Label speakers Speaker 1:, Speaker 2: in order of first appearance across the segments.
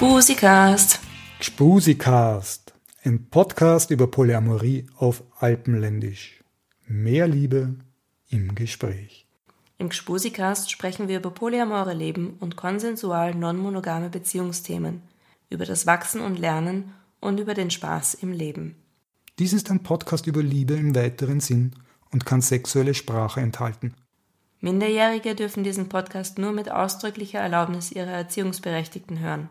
Speaker 1: Gspusikast.
Speaker 2: Gspusikast, ein Podcast über Polyamorie auf Alpenländisch. Mehr Liebe im Gespräch.
Speaker 1: Im Gspusikast sprechen wir über polyamore Leben und konsensual non-monogame Beziehungsthemen, über das Wachsen und Lernen und über den Spaß im Leben.
Speaker 2: Dies ist ein Podcast über Liebe im weiteren Sinn und kann sexuelle Sprache enthalten.
Speaker 1: Minderjährige dürfen diesen Podcast nur mit ausdrücklicher Erlaubnis ihrer Erziehungsberechtigten hören.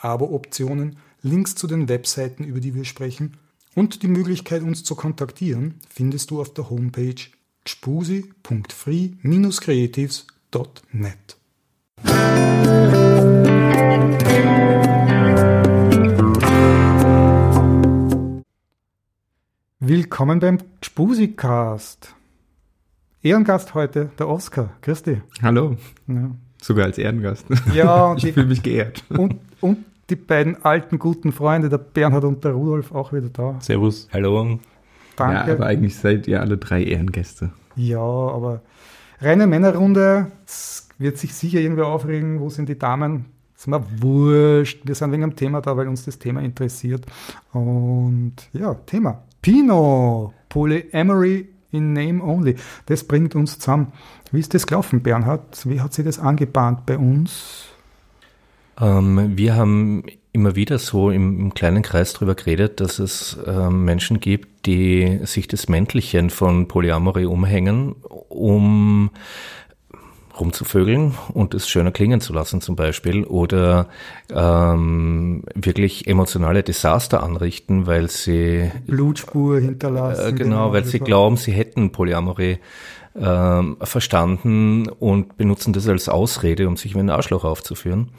Speaker 2: Abo-Optionen, Links zu den Webseiten, über die wir sprechen und die Möglichkeit, uns zu kontaktieren, findest du auf der Homepage gspusi.free-creatives.net. Willkommen beim Spusikast. Ehrengast heute, der Oscar. Christi.
Speaker 3: Hallo. Ja. Sogar als Ehrengast.
Speaker 2: Ja, und
Speaker 3: ich fühle mich geehrt.
Speaker 2: Und, und die beiden alten guten Freunde, der Bernhard und der Rudolf, auch wieder da.
Speaker 3: Servus. Hallo. Danke. Ja, aber eigentlich seid ihr alle drei Ehrengäste.
Speaker 2: Ja, aber reine Männerrunde, es wird sich sicher irgendwer aufregen, wo sind die Damen? Das ist mir wurscht. Wir sind wegen dem Thema da, weil uns das Thema interessiert. Und ja, Thema. Pino, Polyamory in Name Only. Das bringt uns zusammen. Wie ist das gelaufen, Bernhard? Wie hat sich das angebahnt bei uns?
Speaker 4: Ähm, wir haben immer wieder so im, im, kleinen Kreis darüber geredet, dass es ähm, Menschen gibt, die sich das Mäntelchen von Polyamory umhängen, um rumzuvögeln und es schöner klingen zu lassen zum Beispiel oder ähm, wirklich emotionale Desaster anrichten, weil sie
Speaker 2: Blutspur hinterlassen.
Speaker 4: Äh, genau, weil sie glauben, sie hätten Polyamorie ähm, verstanden und benutzen das als Ausrede, um sich wie ein Arschloch aufzuführen.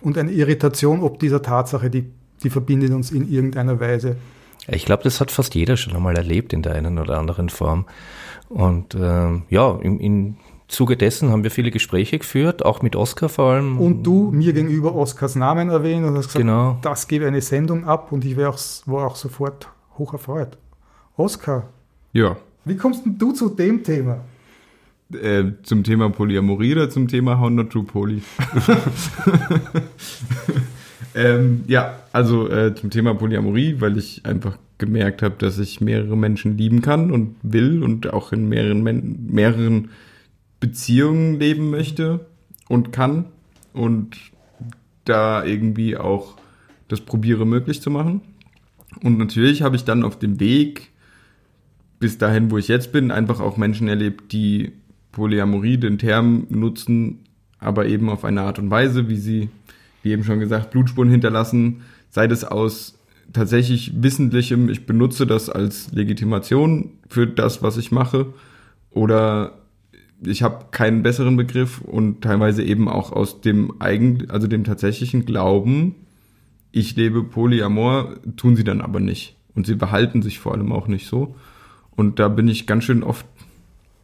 Speaker 2: Und eine Irritation ob dieser Tatsache, die, die verbindet uns in irgendeiner Weise.
Speaker 4: Ich glaube, das hat fast jeder schon einmal erlebt in der einen oder anderen Form. Und äh, ja, in, in Zuge dessen haben wir viele Gespräche geführt, auch mit Oskar vor allem.
Speaker 2: Und du mir gegenüber Oskars Namen erwähnt und hast gesagt,
Speaker 4: genau.
Speaker 2: das gebe eine Sendung ab und ich auch, war auch sofort hoch erfreut. Oskar.
Speaker 3: Ja.
Speaker 2: Wie kommst denn du zu dem Thema?
Speaker 3: Äh, zum Thema Polyamorie oder zum Thema How Not to Poly? ähm, ja, also äh, zum Thema Polyamorie, weil ich einfach gemerkt habe, dass ich mehrere Menschen lieben kann und will und auch in mehreren, mehreren Beziehungen leben möchte und kann und da irgendwie auch das probiere möglich zu machen. Und natürlich habe ich dann auf dem Weg bis dahin, wo ich jetzt bin, einfach auch Menschen erlebt, die Polyamorie, den Term nutzen, aber eben auf eine Art und Weise, wie sie, wie eben schon gesagt, Blutspuren hinterlassen, sei das aus tatsächlich wissentlichem, ich benutze das als Legitimation für das, was ich mache, oder ich habe keinen besseren Begriff und teilweise eben auch aus dem eigen, also dem tatsächlichen Glauben, ich lebe Polyamor, tun sie dann aber nicht. Und sie behalten sich vor allem auch nicht so. Und da bin ich ganz schön oft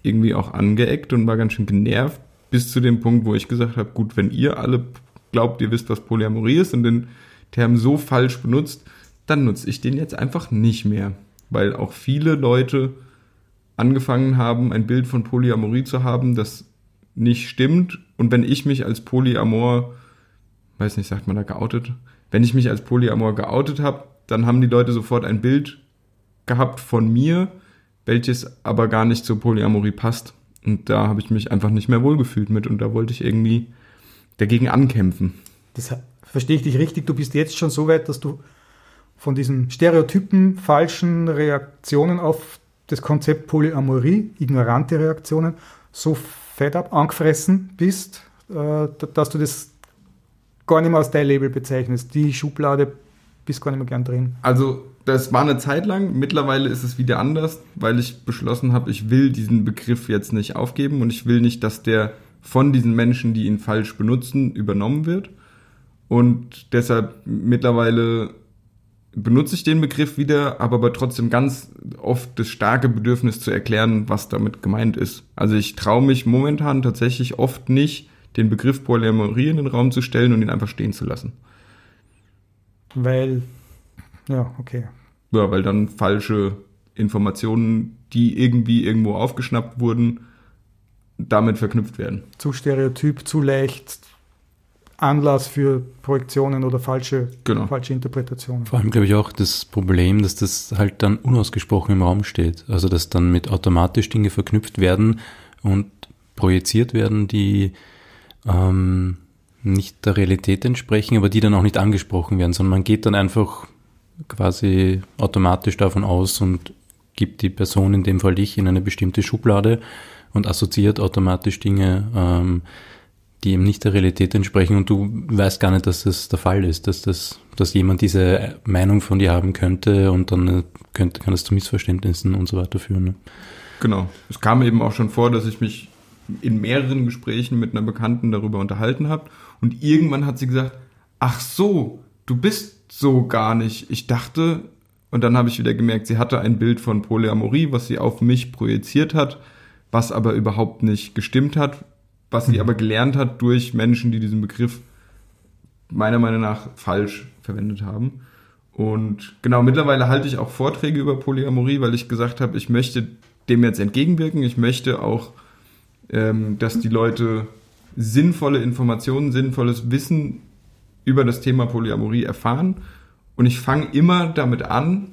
Speaker 3: irgendwie auch angeeckt und war ganz schön genervt, bis zu dem Punkt, wo ich gesagt habe, gut, wenn ihr alle glaubt, ihr wisst, was Polyamorie ist und den Term so falsch benutzt, dann nutze ich den jetzt einfach nicht mehr. Weil auch viele Leute angefangen haben, ein Bild von Polyamorie zu haben, das nicht stimmt. Und wenn ich mich als Polyamor, weiß nicht, sagt man da geoutet, wenn ich mich als Polyamor geoutet habe, dann haben die Leute sofort ein Bild gehabt von mir, welches aber gar nicht zur Polyamorie passt. Und da habe ich mich einfach nicht mehr wohlgefühlt mit und da wollte ich irgendwie dagegen ankämpfen.
Speaker 2: Das verstehe ich dich richtig. Du bist jetzt schon so weit, dass du von diesen Stereotypen, falschen Reaktionen auf das Konzept Polyamorie, ignorante Reaktionen, so fett ab angefressen bist, äh, dass du das gar nicht mehr als dein Label bezeichnest. Die Schublade bist gar nicht mehr gern drin.
Speaker 3: Also das war eine Zeit lang. Mittlerweile ist es wieder anders, weil ich beschlossen habe, ich will diesen Begriff jetzt nicht aufgeben und ich will nicht, dass der von diesen Menschen, die ihn falsch benutzen, übernommen wird. und deshalb mittlerweile benutze ich den Begriff wieder, habe aber trotzdem ganz oft das starke Bedürfnis zu erklären, was damit gemeint ist. Also ich traue mich momentan tatsächlich oft nicht, den Begriff Polyamorie in den Raum zu stellen und ihn einfach stehen zu lassen.
Speaker 2: Weil, ja, okay.
Speaker 3: Ja, weil dann falsche Informationen, die irgendwie irgendwo aufgeschnappt wurden, damit verknüpft werden.
Speaker 2: Zu stereotyp, zu leicht, Anlass für Projektionen oder falsche,
Speaker 3: Genau.
Speaker 2: falsche Interpretationen.
Speaker 5: Vor allem glaube ich auch das Problem, dass das halt dann unausgesprochen im Raum steht. Also dass dann mit automatisch Dinge verknüpft werden und projiziert werden, die ähm, nicht der Realität entsprechen, aber die dann auch nicht angesprochen werden, sondern man geht dann einfach quasi automatisch davon aus und gibt die Person, in dem Fall dich, in eine bestimmte Schublade und assoziiert automatisch Dinge, ähm, die eben nicht der Realität entsprechen und du weißt gar nicht, dass das der Fall ist, dass das, dass jemand diese Meinung von dir haben könnte und dann äh, könnte, kann es zu Missverständnissen und so weiter führen. Ne?
Speaker 3: Genau. Es kam eben auch schon vor, dass ich mich in mehreren Gesprächen mit einer Bekannten darüber unterhalten habe und irgendwann hat sie gesagt, ach so, du bist so gar nicht. Ich dachte, und dann habe ich wieder gemerkt, sie hatte ein Bild von Polyamorie, was sie auf mich projiziert hat, was aber überhaupt nicht gestimmt hat, was sie aber gelernt hat durch Menschen, die diesen Begriff meiner Meinung nach falsch verwendet haben. Und genau, mittlerweile halte ich auch Vorträge über Polyamorie, weil ich gesagt habe, ich möchte dem jetzt entgegenwirken. Ich möchte auch, ähm, dass die Leute sinnvolle Informationen, sinnvolles Wissen über das Thema Polyamorie erfahren. Und ich fange immer damit an,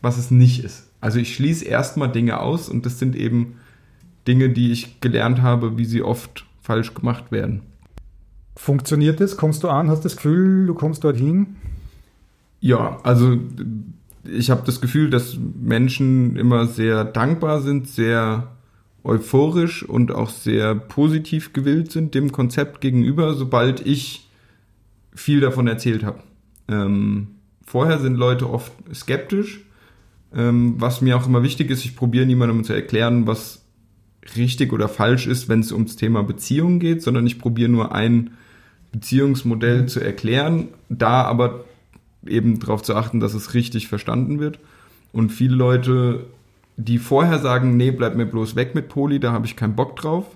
Speaker 3: was es nicht ist. Also ich schließe erstmal Dinge aus und das sind eben Dinge, die ich gelernt habe, wie sie oft falsch gemacht werden.
Speaker 2: Funktioniert es? Kommst du an? Hast das Gefühl, du kommst dorthin?
Speaker 3: Ja, also ich habe das Gefühl, dass Menschen immer sehr dankbar sind, sehr euphorisch und auch sehr positiv gewillt sind dem Konzept gegenüber, sobald ich viel davon erzählt habe. Ähm, vorher sind Leute oft skeptisch, ähm, was mir auch immer wichtig ist. Ich probiere niemandem zu erklären, was richtig oder falsch ist, wenn es ums Thema Beziehung geht, sondern ich probiere nur ein Beziehungsmodell zu erklären, da aber eben darauf zu achten, dass es richtig verstanden wird. Und viele Leute, die vorher sagen, nee, bleib mir bloß weg mit Poli, da habe ich keinen Bock drauf,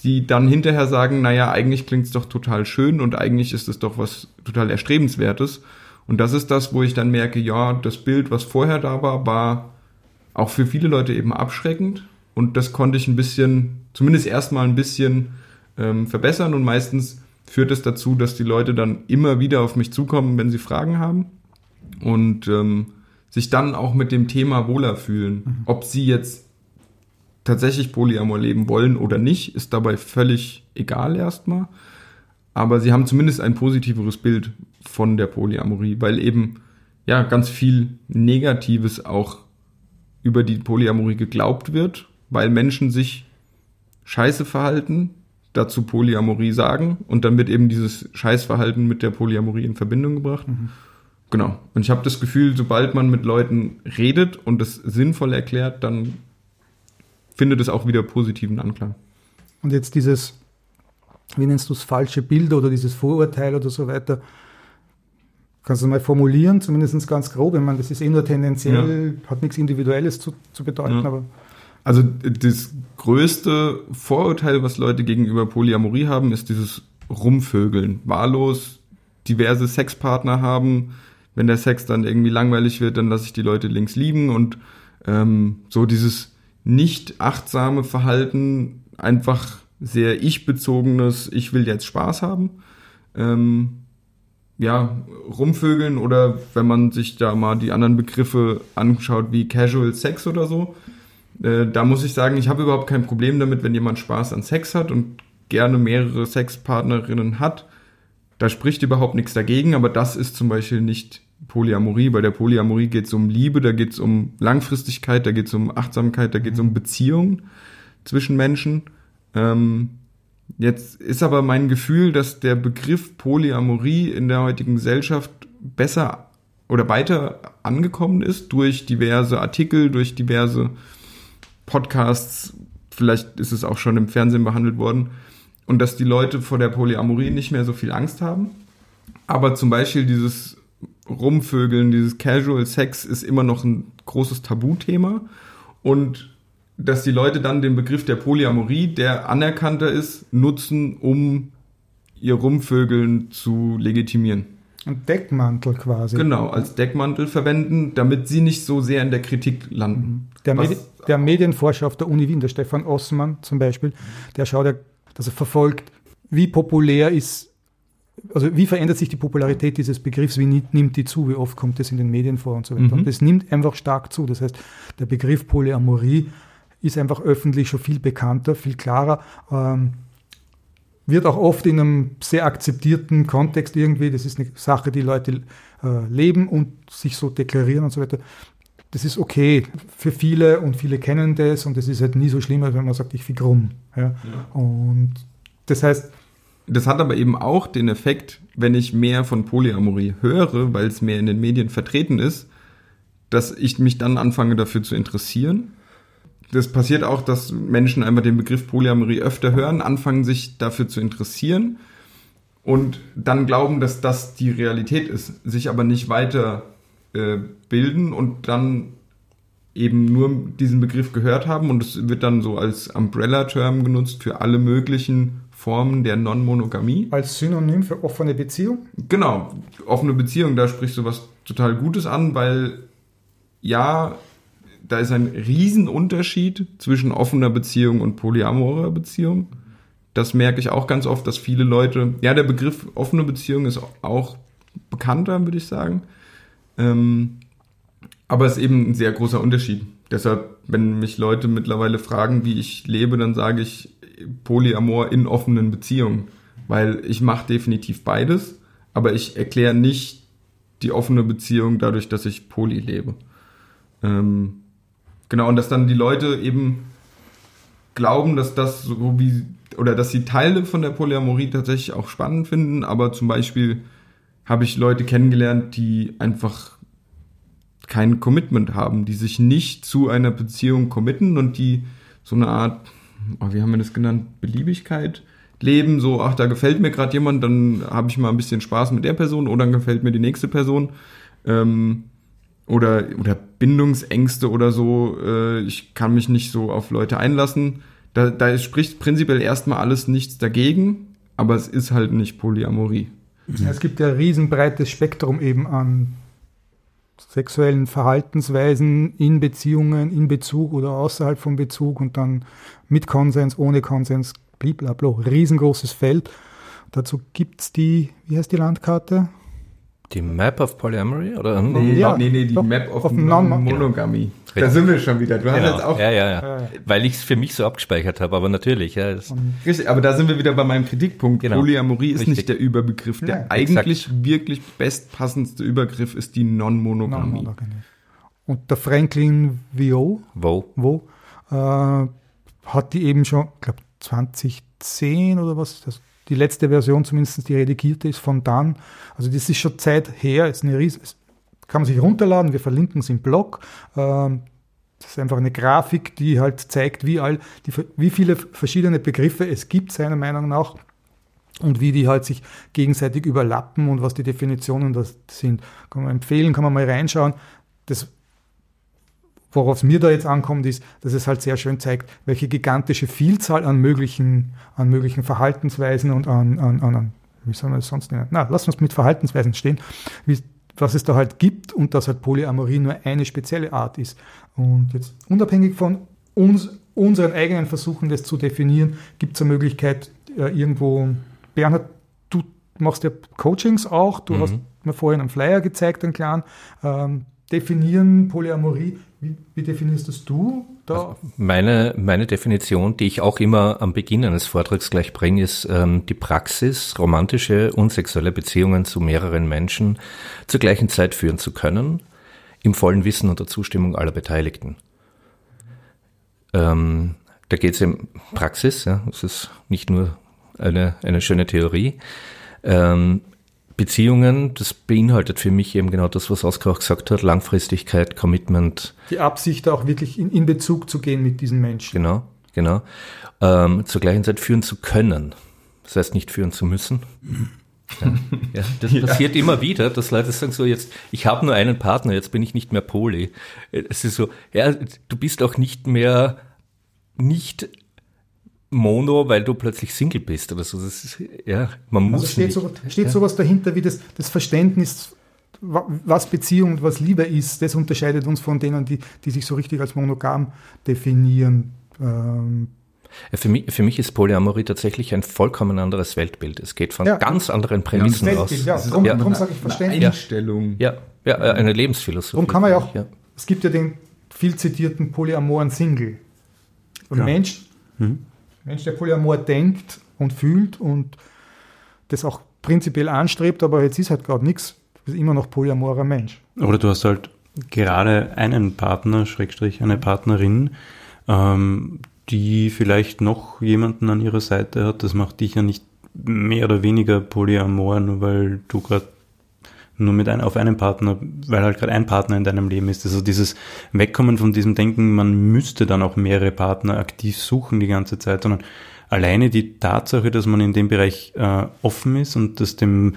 Speaker 3: die dann hinterher sagen, naja, eigentlich klingt es doch total schön und eigentlich ist es doch was total Erstrebenswertes. Und das ist das, wo ich dann merke, ja, das Bild, was vorher da war, war auch für viele Leute eben abschreckend. Und das konnte ich ein bisschen, zumindest erstmal ein bisschen ähm, verbessern. Und meistens führt es dazu, dass die Leute dann immer wieder auf mich zukommen, wenn sie Fragen haben. Und ähm, sich dann auch mit dem Thema wohler fühlen. Ob sie jetzt tatsächlich Polyamor leben wollen oder nicht, ist dabei völlig egal erstmal. Aber sie haben zumindest ein positiveres Bild von der Polyamorie, weil eben ja ganz viel Negatives auch über die Polyamorie geglaubt wird, weil Menschen sich scheiße verhalten, dazu Polyamorie sagen und dann wird eben dieses Scheißverhalten mit der Polyamorie in Verbindung gebracht. Genau. Und ich habe das Gefühl, sobald man mit Leuten redet und es sinnvoll erklärt, dann findet es auch wieder positiven Anklang.
Speaker 2: Und jetzt dieses, wie nennst du es, falsche Bild oder dieses Vorurteil oder so weiter, kannst du mal formulieren, zumindest ganz grob. Ich meine, das ist eh nur tendenziell, hat nichts Individuelles zu, zu bedeuten,
Speaker 3: Ja.
Speaker 2: aber
Speaker 3: Also das größte Vorurteil, was Leute gegenüber Polyamorie haben, ist dieses Rumvögeln. Wahllos diverse Sexpartner haben. Wenn der Sex dann irgendwie langweilig wird, dann lasse ich die Leute links liegen und ähm, so dieses nicht achtsame Verhalten, einfach sehr ich-bezogenes, ich will jetzt Spaß haben. Ähm, ja, rumvögeln oder wenn man sich da mal die anderen Begriffe anschaut, wie Casual Sex oder so, äh, da muss ich sagen, ich habe überhaupt kein Problem damit, wenn jemand Spaß an Sex hat und gerne mehrere Sexpartnerinnen hat. Da spricht überhaupt nichts dagegen, aber das ist zum Beispiel nicht Polyamorie. Bei der Polyamorie geht es um Liebe, da geht es um Langfristigkeit, da geht es um Achtsamkeit, da geht es um Beziehungen zwischen Menschen. Ähm, jetzt ist aber mein Gefühl, dass der Begriff Polyamorie in der heutigen Gesellschaft besser oder weiter angekommen ist durch diverse Artikel, durch diverse Podcasts, vielleicht ist es auch schon im Fernsehen behandelt worden. und dass die Leute vor der Polyamorie nicht mehr so viel Angst haben. Aber zum Beispiel dieses Rumvögeln, dieses Casual Sex ist immer noch ein großes Tabuthema. Und dass die Leute dann den Begriff der Polyamorie, der anerkannter ist, nutzen, um ihr Rumvögeln zu legitimieren.
Speaker 2: Ein Deckmantel quasi.
Speaker 3: Genau, als Deckmantel verwenden, damit sie nicht so sehr in der Kritik landen.
Speaker 2: Der,
Speaker 3: Was-
Speaker 2: Medi der Medienforscher auf der Uni Wien, der Stefan Ossmann zum Beispiel, der schaut ja, dass er verfolgt, wie populär ist, also wie verändert sich die Popularität dieses Begriffs, wie ni- nimmt die zu, wie oft kommt es in den Medien vor und so weiter.
Speaker 3: Mhm.
Speaker 2: Und das nimmt einfach stark zu. Das heißt, der Begriff Polyamorie ist einfach öffentlich schon viel bekannter, viel klarer. Ähm, wird auch oft in einem sehr akzeptierten Kontext irgendwie, das ist eine Sache, die Leute äh, leben und sich so deklarieren und so weiter. Das ist okay für viele und viele kennen das und es ist halt nie so schlimm, als wenn man sagt, ich fick rum. Ja? Und das heißt,
Speaker 3: Das hat aber eben auch den Effekt, wenn ich mehr von Polyamorie höre, weil es mehr in den Medien vertreten ist, dass ich mich dann anfange dafür zu interessieren. Das passiert auch, dass Menschen einfach den Begriff Polyamorie öfter hören, anfangen sich dafür zu interessieren und dann glauben, dass das die Realität ist, sich aber nicht weiter äh, bilden und dann eben nur diesen Begriff gehört haben und es wird dann so als Umbrella-Term genutzt für alle möglichen Formen der Non-Monogamie.
Speaker 2: als Synonym für offene Beziehung,
Speaker 3: Genau, offene Beziehung, da sprichst du was total Gutes an, weil ja, da ist ein Riesenunterschied zwischen offener Beziehung und polyamorer Beziehung. Das merke ich auch ganz oft, dass viele Leute, ja, der Begriff offene Beziehung ist auch bekannter, würde ich sagen. Ähm, aber es ist eben ein sehr großer Unterschied. Deshalb, wenn mich Leute mittlerweile fragen, wie ich lebe, dann sage ich Polyamor in offenen Beziehungen. Weil ich mache definitiv beides, aber ich erkläre nicht die offene Beziehung dadurch, dass ich poly lebe. Ähm, genau, und dass dann die Leute eben glauben, dass das so wie, oder dass sie Teile von der Polyamorie tatsächlich auch spannend finden, aber zum Beispiel habe ich Leute kennengelernt, die einfach kein Commitment haben, die sich nicht zu einer Beziehung committen und die so eine Art, oh, wie haben wir das genannt, Beliebigkeit leben, so, ach, da gefällt mir gerade jemand, dann habe ich mal ein bisschen Spaß mit der Person oder dann gefällt mir die nächste Person. Ähm, oder, oder Bindungsängste oder so, äh, ich kann mich nicht so auf Leute einlassen. Da, da spricht prinzipiell erstmal alles nichts dagegen, aber es ist halt nicht Polyamorie.
Speaker 2: Es gibt ja ein riesenbreites Spektrum eben an sexuellen Verhaltensweisen in Beziehungen, in Bezug oder außerhalb von Bezug und dann mit Konsens, ohne Konsens, blablabla. Riesengroßes Feld. Dazu gibt es die, wie heißt die Landkarte?
Speaker 4: Die Map of Polyamory? Oder?
Speaker 3: Nee,
Speaker 2: Ja,
Speaker 3: nee, nee, die
Speaker 2: doch,
Speaker 3: Map of,
Speaker 2: of non-
Speaker 3: Non-Monogamy. Da sind wir schon wieder. Du hast
Speaker 4: Genau.
Speaker 3: jetzt auch
Speaker 4: Ja, ja, ja.
Speaker 2: Ja.
Speaker 4: Weil ich es für mich so abgespeichert habe, aber natürlich. Ja,
Speaker 3: Richtig, aber da sind wir wieder bei meinem Kritikpunkt.
Speaker 4: Genau.
Speaker 3: Polyamorie ist
Speaker 4: Richtig.
Speaker 3: nicht der Überbegriff. Der
Speaker 2: Ja,
Speaker 3: eigentlich wirklich bestpassendste Übergriff ist die Non-Monogamie.
Speaker 2: Non-Monogamie. Und der Franklin Vio,
Speaker 4: wo?
Speaker 2: wo, äh, hat die eben schon, ich glaube 2010 oder was, das, die letzte Version zumindest, die redigierte ist von dann. Also das ist schon Zeit her, ist eine riesen, es kann man sich runterladen, wir verlinken es im Blog. Ähm, das ist einfach eine Grafik, die halt zeigt, wie, all, die, wie viele verschiedene Begriffe es gibt, seiner Meinung nach, und wie die halt sich gegenseitig überlappen und was die Definitionen das sind. Kann man empfehlen, kann man mal reinschauen. Das, worauf es mir da jetzt ankommt, ist, dass es halt sehr schön zeigt, welche gigantische Vielzahl an möglichen, an möglichen Verhaltensweisen und an, an, an, an wie soll man das sonst nennen? Na, lass uns mit Verhaltensweisen stehen, wie, was es da halt gibt und dass halt Polyamorie nur eine spezielle Art ist. Und jetzt unabhängig von uns, unseren eigenen Versuchen, das zu definieren, gibt es eine Möglichkeit, äh, irgendwo, Bernhard, du machst ja Coachings auch, du
Speaker 4: Mhm.
Speaker 2: hast mir vorhin einen Flyer gezeigt, einen kleinen, ähm, definieren Polyamorie, wie, wie definierst das du da?
Speaker 4: Meine, meine Definition, die ich auch immer am Beginn eines Vortrags gleich bringe, ist ähm, die Praxis, romantische und sexuelle Beziehungen zu mehreren Menschen zur gleichen Zeit führen zu können, im vollen Wissen und der Zustimmung aller Beteiligten. Ähm, da geht es um Praxis, ja, ist nicht nur eine, eine schöne Theorie. Ähm, Beziehungen, das beinhaltet für mich eben genau das, was Oskar auch gesagt hat, Langfristigkeit, Commitment,
Speaker 2: Die Absicht auch wirklich in, in Bezug zu gehen mit diesen Menschen.
Speaker 4: Genau, genau. Ähm, zur gleichen Zeit führen zu können. Das heißt nicht führen zu müssen. Ja, ja, das passiert ja. immer wieder, dass Leute sagen so jetzt, ich habe nur einen Partner, jetzt bin ich nicht mehr Poli. Es ist so, ja, du bist auch nicht mehr nicht Mono, weil du plötzlich Single bist oder so. Das ist, ja, man also muss.
Speaker 2: Also steht, so, steht ja. sowas dahinter wie das, das Verständnis, was Beziehung und was Liebe ist. Das unterscheidet uns von denen, die, die sich so richtig als monogam definieren. Ähm,
Speaker 4: für mich, für mich ist Polyamorie tatsächlich ein vollkommen anderes Weltbild. Es geht von ja. ganz anderen Prämissen ja, aus.
Speaker 2: Ja, darum, ja. darum sage ich Verständnis.
Speaker 3: Einstellung.
Speaker 4: Ja, ja, eine Lebensphilosophie.
Speaker 2: Darum kann man ja auch, ja. es gibt ja den viel zitierten polyamoren Single. Ein Mensch, mhm. Mensch, der Polyamor denkt und fühlt und das auch prinzipiell anstrebt, aber jetzt ist halt gerade nichts, ist immer noch polyamorer Mensch.
Speaker 5: Oder du hast halt gerade einen Partner, Schrägstrich, eine Partnerin, ähm, die vielleicht noch jemanden an ihrer Seite hat. Das macht dich ja nicht mehr oder weniger polyamor, nur weil du gerade nur mit ein, auf einen Partner, weil halt gerade ein Partner in deinem Leben ist. Also dieses Wegkommen von diesem Denken, man müsste dann auch mehrere Partner aktiv suchen die ganze Zeit, sondern alleine die Tatsache, dass man in dem Bereich äh, offen ist und das dem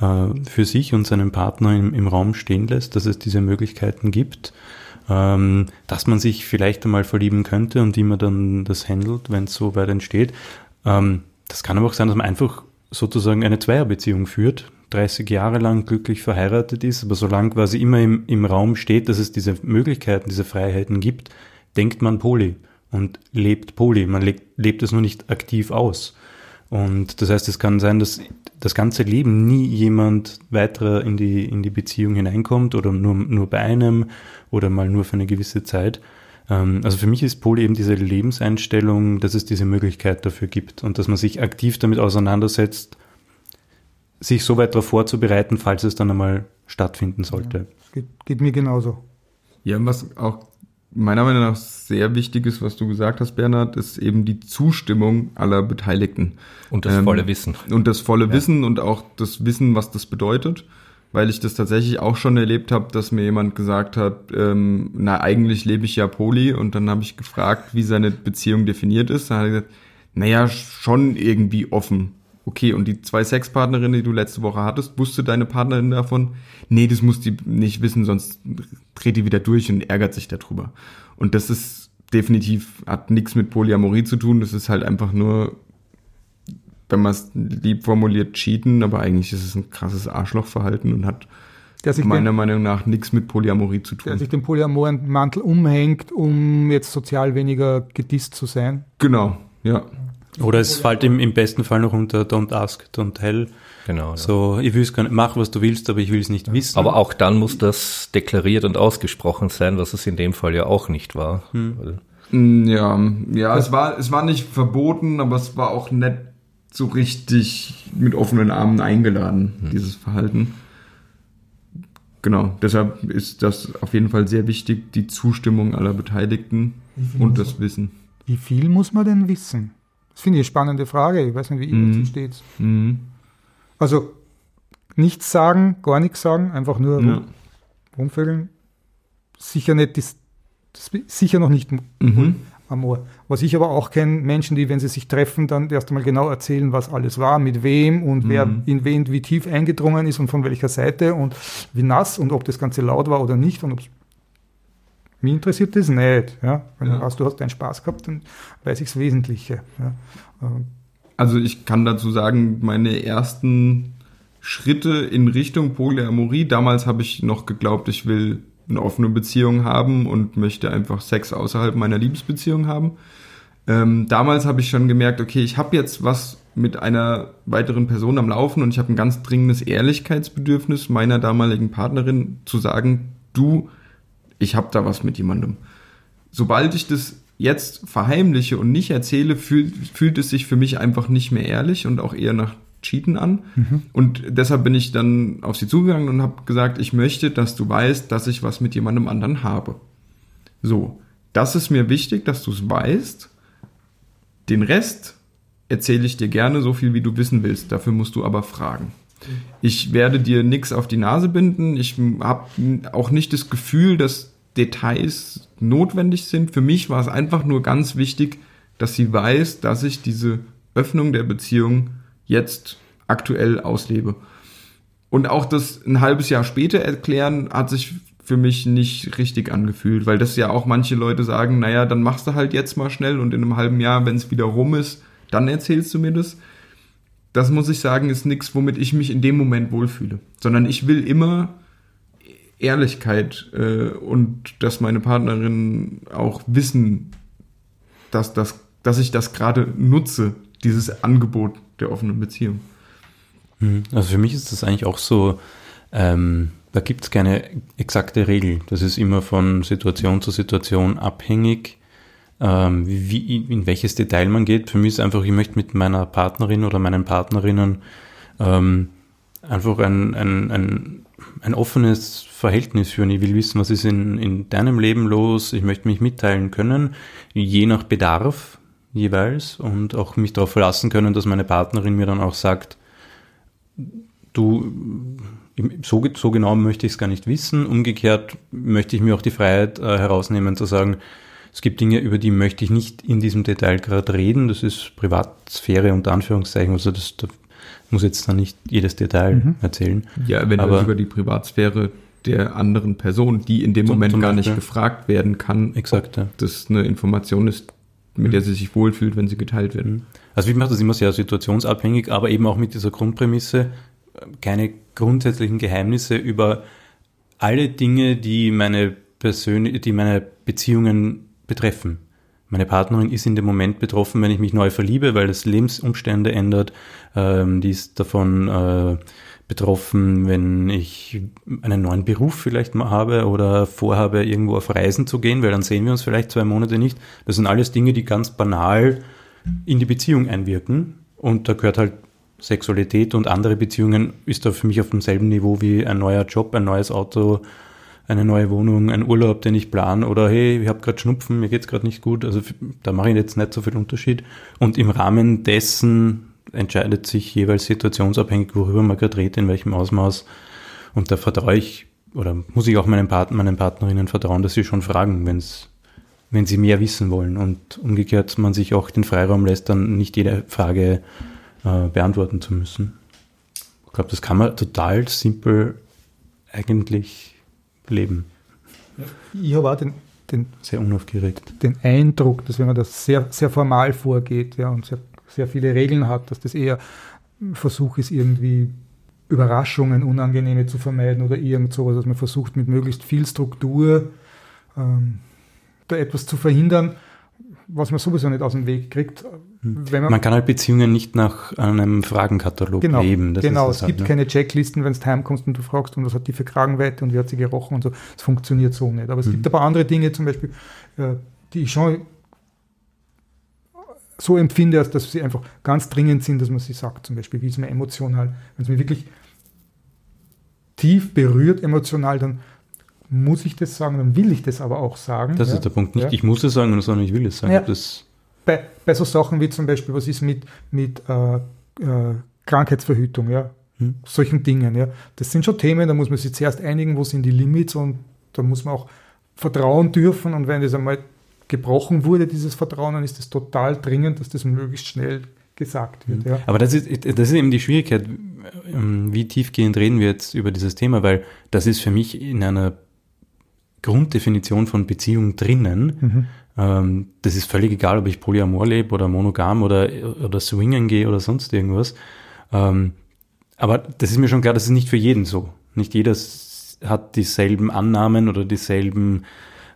Speaker 5: äh, für sich und seinen Partner im, im Raum stehen lässt, dass es diese Möglichkeiten gibt, ähm, dass man sich vielleicht einmal verlieben könnte und wie man dann das handelt, wenn es so weit entsteht. Ähm, das kann aber auch sein, dass man einfach sozusagen eine Zweierbeziehung führt, 30 Jahre lang glücklich verheiratet ist, aber solange quasi immer im, im Raum steht, dass es diese Möglichkeiten, diese Freiheiten gibt, denkt man Poli und lebt Poli. Man lebt, lebt es nur nicht aktiv aus. Und das heißt, es kann sein, dass das ganze Leben nie jemand weiterer in die, in die Beziehung hineinkommt oder nur, nur bei einem oder mal nur für eine gewisse Zeit. Ähm, also für mich ist Poli eben diese Lebenseinstellung, dass es diese Möglichkeit dafür gibt und dass man sich aktiv damit auseinandersetzt, sich so weit darauf vorzubereiten, falls es dann einmal stattfinden sollte. Ja,
Speaker 2: geht, geht, mir genauso.
Speaker 3: Ja, was auch meiner Meinung nach sehr wichtig ist, was du gesagt hast, Bernhard, ist eben die Zustimmung aller Beteiligten.
Speaker 4: Und das ähm, volle Wissen.
Speaker 3: Und das volle ja. Wissen und auch das Wissen, was das bedeutet. Weil ich das tatsächlich auch schon erlebt habe, dass mir jemand gesagt hat, ähm, na eigentlich lebe ich ja Poli und dann habe ich gefragt, wie seine Beziehung definiert ist. Dann hat er gesagt, naja, schon irgendwie offen. Okay, und die zwei Sexpartnerinnen, die du letzte Woche hattest, wusste deine Partnerin davon? Nee, das muss die nicht wissen, sonst dreht die wieder durch und ärgert sich darüber. Und das ist definitiv, hat nichts mit Polyamorie zu tun, das ist halt einfach nur, wenn man es lieb formuliert, cheaten, aber eigentlich ist es ein krasses Arschlochverhalten und hat meiner den, Meinung nach nichts mit Polyamorie zu tun.
Speaker 2: Der sich den polyamoren Mantel umhängt, um jetzt sozial weniger gedisst zu sein.
Speaker 3: Genau, ja.
Speaker 5: Oder es fällt im, im besten Fall noch unter Don't Ask, Don't Tell.
Speaker 4: Genau. Ja.
Speaker 5: So, ich will es gar nicht, mach was du willst, aber ich will es nicht ja. wissen.
Speaker 4: Aber auch dann muss das deklariert und ausgesprochen sein, was es in dem Fall ja auch nicht war. Hm.
Speaker 3: Mm, ja, ja, es war, es war nicht verboten, aber es war auch nicht so richtig mit offenen Armen eingeladen, hm. dieses Verhalten. Genau, deshalb ist das auf jeden Fall sehr wichtig, die Zustimmung aller Beteiligten und das Wissen.
Speaker 2: Wie viel muss man denn wissen? Das finde ich eine spannende Frage. Ich weiß nicht, wie ihr mhm. dazu steht. Mhm. Also nichts sagen, gar nichts sagen, einfach nur ja. rumvögeln. Sicher nicht, das, das sicher noch nicht mhm. Amor. Was ich aber auch kenne, Menschen, die, wenn sie sich treffen, dann erst einmal genau erzählen, was alles war, mit wem und mhm. wer in wen wie tief eingedrungen ist und von welcher Seite und wie nass und ob das Ganze laut war oder nicht und ob mich interessiert das nicht. Ja? Wenn ja. du hast, du hast deinen Spaß gehabt, dann weiß ich das Wesentliche. Ja?
Speaker 3: Ähm, also ich kann dazu sagen, meine ersten Schritte in Richtung Polyamorie, damals habe ich noch geglaubt, ich will eine offene Beziehung haben und möchte einfach Sex außerhalb meiner Liebesbeziehung haben. Ähm, damals habe ich schon gemerkt, okay, ich habe jetzt was mit einer weiteren Person am Laufen und ich habe ein ganz dringendes Ehrlichkeitsbedürfnis meiner damaligen Partnerin zu sagen, du, ich habe da was mit jemandem. Sobald ich das jetzt verheimliche und nicht erzähle, fühlt, fühlt es sich für mich einfach nicht mehr ehrlich und auch eher nach Cheaten an. Mhm. Und deshalb bin ich dann auf sie zugegangen und habe gesagt, ich möchte, dass du weißt, dass ich was mit jemandem anderen habe. So, das ist mir wichtig, dass du es weißt. Den Rest erzähle ich dir gerne so viel, wie du wissen willst. Dafür musst du aber fragen. Ich werde dir nichts auf die Nase binden. Ich habe auch nicht das Gefühl, dass Details notwendig sind. Für mich war es einfach nur ganz wichtig, dass sie weiß, dass ich diese Öffnung der Beziehung jetzt aktuell auslebe. Und auch das ein halbes Jahr später erklären hat sich für mich nicht richtig angefühlt, weil das ja auch manche Leute sagen, naja, dann machst du halt jetzt mal schnell und in einem halben Jahr, wenn es wieder rum ist, dann erzählst du mir das. Das muss ich sagen, ist nichts, womit ich mich in dem Moment wohlfühle, sondern ich will immer Ehrlichkeit äh, und dass meine Partnerinnen auch wissen, dass, das, dass ich das gerade nutze, dieses Angebot der offenen Beziehung.
Speaker 5: Mhm. Also für mich ist das eigentlich auch so, ähm, da gibt es keine exakte Regel. Das ist immer von Situation zu Situation abhängig, ähm, wie, in welches Detail man geht. Für mich ist einfach, ich möchte mit meiner Partnerin oder meinen Partnerinnen ähm, einfach ein, ein, ein, ein offenes Verhältnis führen. Ich will wissen, was ist in, in deinem Leben los. Ich möchte mich mitteilen können, je nach Bedarf jeweils und auch mich darauf verlassen können, dass meine Partnerin mir dann auch sagt, du, so, so genau möchte ich es gar nicht wissen. Umgekehrt möchte ich mir auch die Freiheit äh, herausnehmen zu sagen, es gibt Dinge, über die möchte ich nicht in diesem Detail gerade reden. Das ist Privatsphäre unter Anführungszeichen. Also das, das muss jetzt dann nicht jedes Detail mhm. erzählen.
Speaker 3: Ja, wenn Aber, über die Privatsphäre der anderen Person, die in dem zum, Moment zum gar nicht gefragt werden kann,
Speaker 5: Exakt, ja.
Speaker 3: das eine Information ist, mit mhm. der sie sich wohlfühlt, wenn sie geteilt wird. Mhm.
Speaker 5: Also ich mache das immer sehr situationsabhängig, aber eben auch mit dieser Grundprämisse, keine grundsätzlichen Geheimnisse über alle Dinge, die meine persönliche, die meine Beziehungen betreffen. Meine Partnerin ist in dem Moment betroffen, wenn ich mich neu verliebe, weil das Lebensumstände ändert. Ähm, die ist davon äh, betroffen, wenn ich einen neuen Beruf vielleicht mal habe oder vorhabe, irgendwo auf Reisen zu gehen, weil dann sehen wir uns vielleicht zwei Monate nicht. Das sind alles Dinge, die ganz banal in die Beziehung einwirken. Und da gehört halt Sexualität und andere Beziehungen ist da für mich auf demselben Niveau wie ein neuer Job, ein neues Auto, eine neue Wohnung, ein Urlaub, den ich plane oder hey, ich habe gerade Schnupfen, mir geht's gerade nicht gut. Also da mache ich jetzt nicht so viel Unterschied. Und im Rahmen dessen entscheidet sich jeweils situationsabhängig, worüber man gerade redet, in welchem Ausmaß. Und da vertraue ich oder muss ich auch meinen, Partner, meinen Partnerinnen vertrauen, dass sie schon fragen, wenn's, wenn sie mehr wissen wollen. Und umgekehrt man sich auch den Freiraum lässt, dann nicht jede Frage äh, beantworten zu müssen. Ich glaube, das kann man total simpel eigentlich leben.
Speaker 2: Ich habe auch den, den,
Speaker 5: sehr unaufgeregt.
Speaker 2: Den Eindruck, dass wenn man das sehr, sehr formal vorgeht ja, und sehr, sehr viele Regeln hat, dass das eher ein Versuch ist, irgendwie Überraschungen, unangenehme zu vermeiden oder irgend sowas, dass man versucht, mit möglichst viel Struktur ähm, da etwas zu verhindern, was man sowieso nicht aus dem Weg kriegt.
Speaker 5: Hm. Man, man, kann halt Beziehungen nicht nach einem Fragenkatalog
Speaker 2: genau,
Speaker 5: leben.
Speaker 2: Das genau, es halt, gibt ne? keine Checklisten, wenn du heimkommst und du fragst, und was hat die für Kragenweite und wie hat sie gerochen und so. Das funktioniert so nicht. Aber es mhm. gibt aber andere Dinge, zum Beispiel, äh, die ich schon so empfinde, als dass sie einfach ganz dringend sind, dass man sie sagt. Zum Beispiel, wie ist mir emotional, wenn es mir wirklich tief berührt emotional, dann muss ich das sagen, dann will ich das aber auch sagen.
Speaker 5: Das ja. ist der Punkt. Nicht ja. ich muss es sagen, sondern ich will es sagen. Ja.
Speaker 2: Bei, bei so Sachen wie zum Beispiel, was ist mit, mit äh, äh, Krankheitsverhütung, ja, hm. solchen Dingen, ja. Das sind schon Themen, da muss man sich zuerst einigen, wo sind die Limits und da muss man auch vertrauen dürfen und wenn das einmal gebrochen wurde, dieses Vertrauen, dann ist es total dringend, dass das möglichst schnell gesagt wird. Hm. Ja.
Speaker 5: Aber das ist, das ist eben die Schwierigkeit, ähm, wie tiefgehend reden wir jetzt über dieses Thema, weil das ist für mich in einer Grunddefinition von Beziehung drinnen. Mhm. Ähm, das ist völlig egal, ob ich Polyamor lebe oder monogam oder, oder swingen gehe oder sonst irgendwas. Ähm, aber das ist mir schon klar, das ist nicht für jeden so. Nicht jeder hat dieselben Annahmen oder dieselben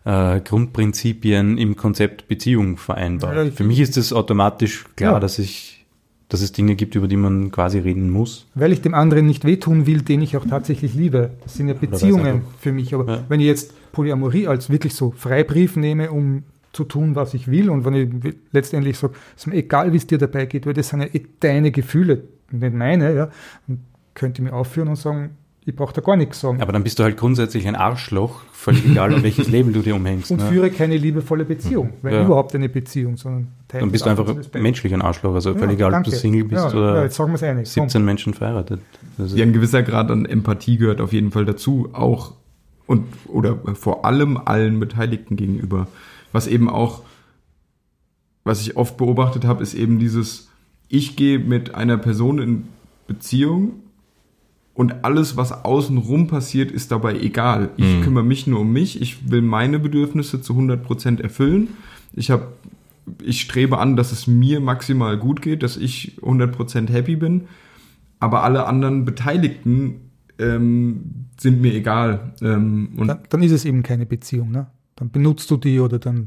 Speaker 5: äh, Grundprinzipien im Konzept Beziehung vereinbart. Ja, für mich ist es automatisch klar, ja. dass ich dass es Dinge gibt, über die man quasi reden muss.
Speaker 2: Weil ich dem anderen nicht wehtun will, den ich auch tatsächlich liebe. Das sind ja Beziehungen für mich. Aber ja. wenn ich jetzt Polyamorie als wirklich so Freibrief nehme, um zu tun, was ich will, und wenn ich letztendlich sage, ist mir egal, wie es dir dabei geht, weil das sind ja eh deine Gefühle, nicht meine, ja, und könnte ich mir aufführen und sagen, ich brauche da gar nichts sagen.
Speaker 5: Aber dann bist du halt grundsätzlich ein Arschloch, völlig egal, an welches Label du dir umhängst.
Speaker 2: Und ne? führe keine liebevolle Beziehung, weil ja. überhaupt eine Beziehung, sondern
Speaker 5: Dann bist du einfach menschlich ein Arschloch, also völlig ja, egal, ob du Single bist ja, oder
Speaker 2: ja, einig,
Speaker 5: 17 komm. Menschen verheiratet.
Speaker 3: Also ja, ein gewisser Grad an Empathie gehört auf jeden Fall dazu, auch und oder vor allem allen Beteiligten gegenüber. Was eben auch, was ich oft beobachtet habe, ist eben dieses, ich gehe mit einer Person in Beziehung und alles, was außenrum passiert, ist dabei egal. Ich
Speaker 4: Mhm.
Speaker 3: kümmere mich nur um mich. Ich will meine Bedürfnisse zu 100% erfüllen. Ich habe, ich strebe an, dass es mir maximal gut geht, dass ich 100% happy bin. Aber alle anderen Beteiligten ähm, sind mir egal. Ähm, und
Speaker 2: Dann, dann ist es eben keine Beziehung. Ne? Dann benutzt du die oder dann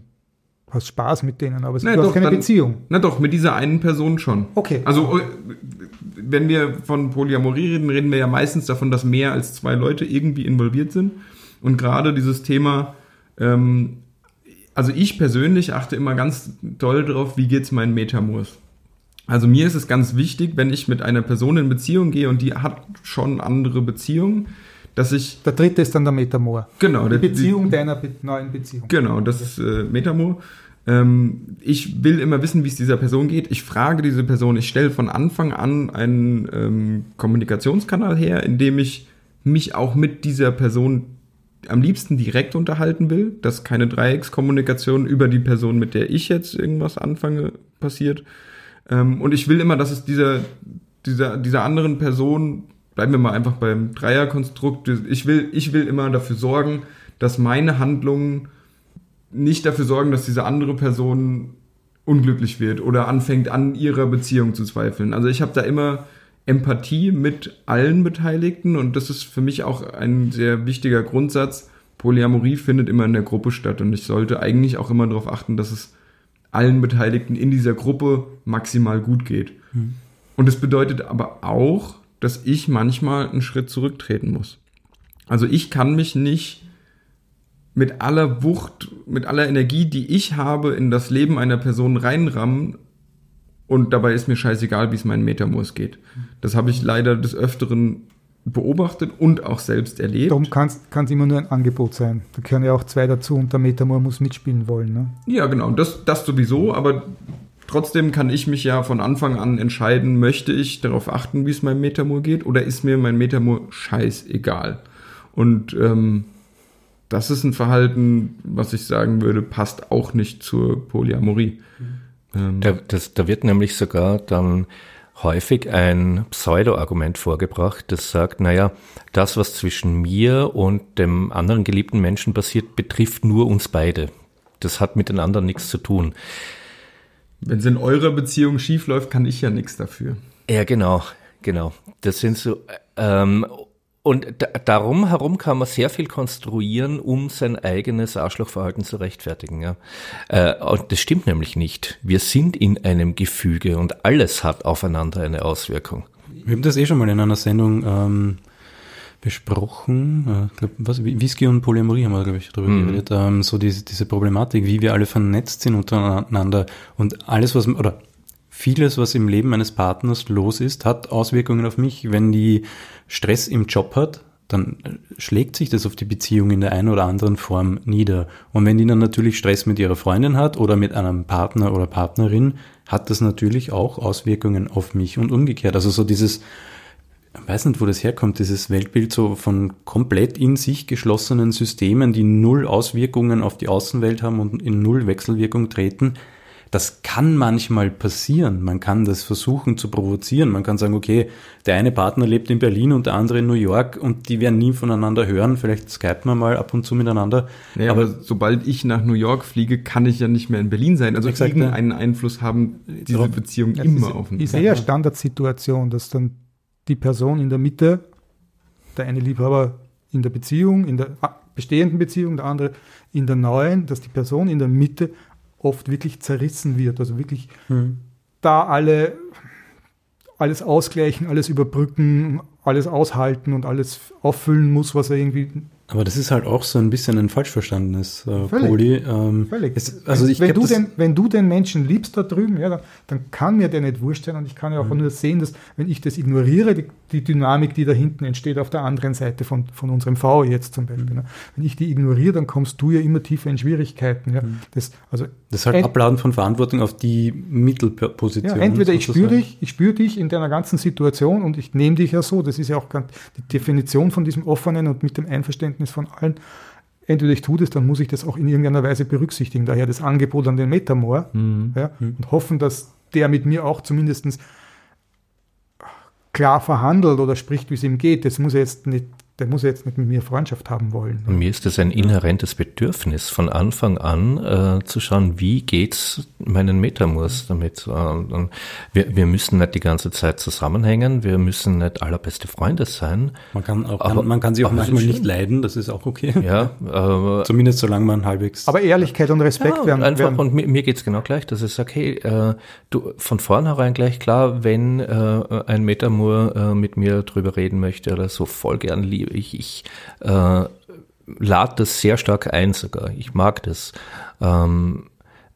Speaker 2: hast Spaß mit denen, aber es ist
Speaker 3: doch,
Speaker 2: keine
Speaker 3: dann-
Speaker 2: Beziehung.
Speaker 3: Na doch, mit dieser einen Person schon.
Speaker 2: Okay.
Speaker 3: Also, äh, wenn wir von Polyamorie reden, reden wir ja meistens davon, dass mehr als zwei Leute irgendwie involviert sind. Und gerade dieses Thema, ähm, also ich persönlich achte immer ganz doll darauf, wie geht's meinen Metamors. Also mir ist es ganz wichtig, wenn ich mit einer Person in Beziehung gehe und die hat schon andere Beziehungen, dass ich,
Speaker 2: Der dritte ist dann der Metamor.
Speaker 3: genau,
Speaker 2: Die Beziehung deiner be neuen Beziehung.
Speaker 3: Genau, das ist äh, Metamor. Ähm, ich will immer wissen, wie es dieser Person geht. Ich frage diese Person, ich stelle von Anfang an einen ähm, Kommunikationskanal her, in dem ich mich auch mit dieser Person am liebsten direkt unterhalten will, dass keine Dreieckskommunikation über die Person, mit der ich jetzt irgendwas anfange, passiert. Ähm, und ich will immer, dass es dieser, dieser, dieser anderen Person, bleiben wir mal einfach beim Dreierkonstrukt, ich will, ich will immer dafür sorgen, dass meine Handlungen nicht dafür sorgen, dass diese andere Person unglücklich wird oder anfängt an ihrer Beziehung zu zweifeln. Also ich habe da immer Empathie mit allen Beteiligten und das ist für mich auch ein sehr wichtiger Grundsatz. Polyamorie findet immer in der Gruppe statt und ich sollte eigentlich auch immer darauf achten, dass es allen Beteiligten in dieser Gruppe maximal gut geht. Und das bedeutet aber auch, dass ich manchmal einen Schritt zurücktreten muss. Also ich kann mich nicht mit aller Wucht, mit aller Energie, die ich habe, in das Leben einer Person reinrammen und dabei ist mir scheißegal, wie es meinen Metamors geht. Das habe ich leider des Öfteren beobachtet und auch selbst erlebt.
Speaker 2: Darum kann es immer nur ein Angebot sein. Da gehören ja auch zwei dazu und der Metamor muss mitspielen wollen. Ne?
Speaker 3: Ja, genau, das, das sowieso, aber trotzdem kann ich mich ja von Anfang an entscheiden, möchte ich darauf achten, wie es meinem Metamor geht, oder ist mir mein Metamor scheißegal? Und ähm, das ist ein Verhalten, was ich sagen würde, passt auch nicht zur Polyamorie. Ähm,
Speaker 4: Da, das, da wird nämlich sogar dann häufig ein Pseudo-Argument vorgebracht, das sagt, naja, das, was zwischen mir und dem anderen geliebten Menschen passiert, betrifft nur uns beide. Das hat mit den anderen nichts zu tun.
Speaker 3: Wenn es in eurer Beziehung schief läuft, kann ich ja nichts dafür.
Speaker 4: Ja, genau, genau. Das sind so, ähm, und da, darum herum kann man sehr viel konstruieren, um sein eigenes Arschlochverhalten zu rechtfertigen. Ja. Äh, und das stimmt nämlich nicht. Wir sind in einem Gefüge und alles hat aufeinander eine Auswirkung.
Speaker 5: Wir haben das eh schon mal in einer Sendung ähm, besprochen. Äh, ich glaub, was, Whisky und Polyamorie haben wir, glaube ich, darüber
Speaker 4: Mhm.
Speaker 5: geredet. Ähm, so diese, diese Problematik, wie wir alle vernetzt sind untereinander und alles, was, oder vieles, was im Leben eines Partners los ist, hat Auswirkungen auf mich. Wenn die Stress im Job hat, dann schlägt sich das auf die Beziehung in der einen oder anderen Form nieder. Und wenn die dann natürlich Stress mit ihrer Freundin hat oder mit einem Partner oder Partnerin, hat das natürlich auch Auswirkungen auf mich und umgekehrt. Also so dieses, ich weiß nicht, wo das herkommt, dieses Weltbild so von komplett in sich geschlossenen Systemen, die null Auswirkungen auf die Außenwelt haben und in null Wechselwirkung treten. Das kann manchmal passieren. Man kann das versuchen zu provozieren. Man kann sagen, okay, der eine Partner lebt in Berlin und der andere in New York und die werden nie voneinander hören. Vielleicht skypen wir mal ab und zu miteinander.
Speaker 3: Naja, aber, sobald ich nach New York fliege, kann ich ja nicht mehr in Berlin sein. Also
Speaker 5: Exakt,
Speaker 3: irgendeinen Einfluss haben diese
Speaker 5: Darauf-
Speaker 3: Beziehungen
Speaker 2: Ja,
Speaker 3: immer
Speaker 2: ist,
Speaker 3: auf
Speaker 2: ist eher Standardsituation, dass dann die Person in der Mitte, der eine Liebhaber in der Beziehung, in der ah, bestehenden Beziehung, der andere in der neuen, dass die Person in der Mitte oft wirklich zerrissen wird. Also wirklich da alle alles ausgleichen, alles überbrücken, alles aushalten und alles auffüllen muss, was er irgendwie
Speaker 5: Aber das ist halt auch so ein bisschen ein falsch verstandenes äh,
Speaker 2: Völlig.
Speaker 5: Poli. Ähm,
Speaker 2: Völlig.
Speaker 5: Es, also ich
Speaker 2: wenn,
Speaker 5: glaub,
Speaker 2: du den, wenn du den Menschen liebst da drüben, ja, dann, dann kann mir der nicht wurscht sein und ich kann ja
Speaker 5: Mhm.
Speaker 2: auch nur sehen, dass wenn ich das ignoriere, die, die Dynamik, die da hinten entsteht auf der anderen Seite von, von unserem V jetzt zum Beispiel.
Speaker 5: Mhm.
Speaker 2: Ne? Wenn ich die ignoriere, dann kommst du ja immer tiefer in Schwierigkeiten. Ja?
Speaker 5: Mhm.
Speaker 2: Das, also
Speaker 5: Das ist halt Abladen von Verantwortung auf die Mittelposition.
Speaker 2: ja, entweder ich spüre dich, ich spüre dich in deiner ganzen Situation und ich nehme dich ja so. Das ist ja auch ganz die Definition von diesem offenen und mit dem Einverständnis von allen. Entweder ich tue das, dann muss ich das auch in irgendeiner Weise berücksichtigen. Daher das Angebot an den Metamor
Speaker 3: Mhm.
Speaker 2: ja, und hoffen, dass der mit mir auch zumindest klar verhandelt oder spricht, wie es ihm geht. Das muss er jetzt nicht der muss jetzt nicht mit mir Freundschaft haben wollen.
Speaker 4: Und mir ist es ein inhärentes Bedürfnis, von Anfang an äh, zu schauen, wie geht's meinen Metamors damit. Äh, wir, wir müssen nicht die ganze Zeit zusammenhängen, wir müssen nicht allerbeste Freunde sein.
Speaker 5: Man kann, auch, aber, man kann sie auch manchmal nicht leiden, das ist auch okay.
Speaker 4: Ja,
Speaker 5: äh, Zumindest solange man halbwegs.
Speaker 2: Aber Ehrlichkeit und Respekt
Speaker 4: ja,
Speaker 2: werden.
Speaker 4: Einfach,
Speaker 2: werden.
Speaker 4: und mir, mir geht's genau gleich, dass ich sage, hey, äh, du von vornherein gleich klar, wenn äh, ein Metamor äh, mit mir drüber reden möchte oder so voll gern lieb ich, ich äh, lade das sehr stark ein sogar. Ich mag das. Ähm,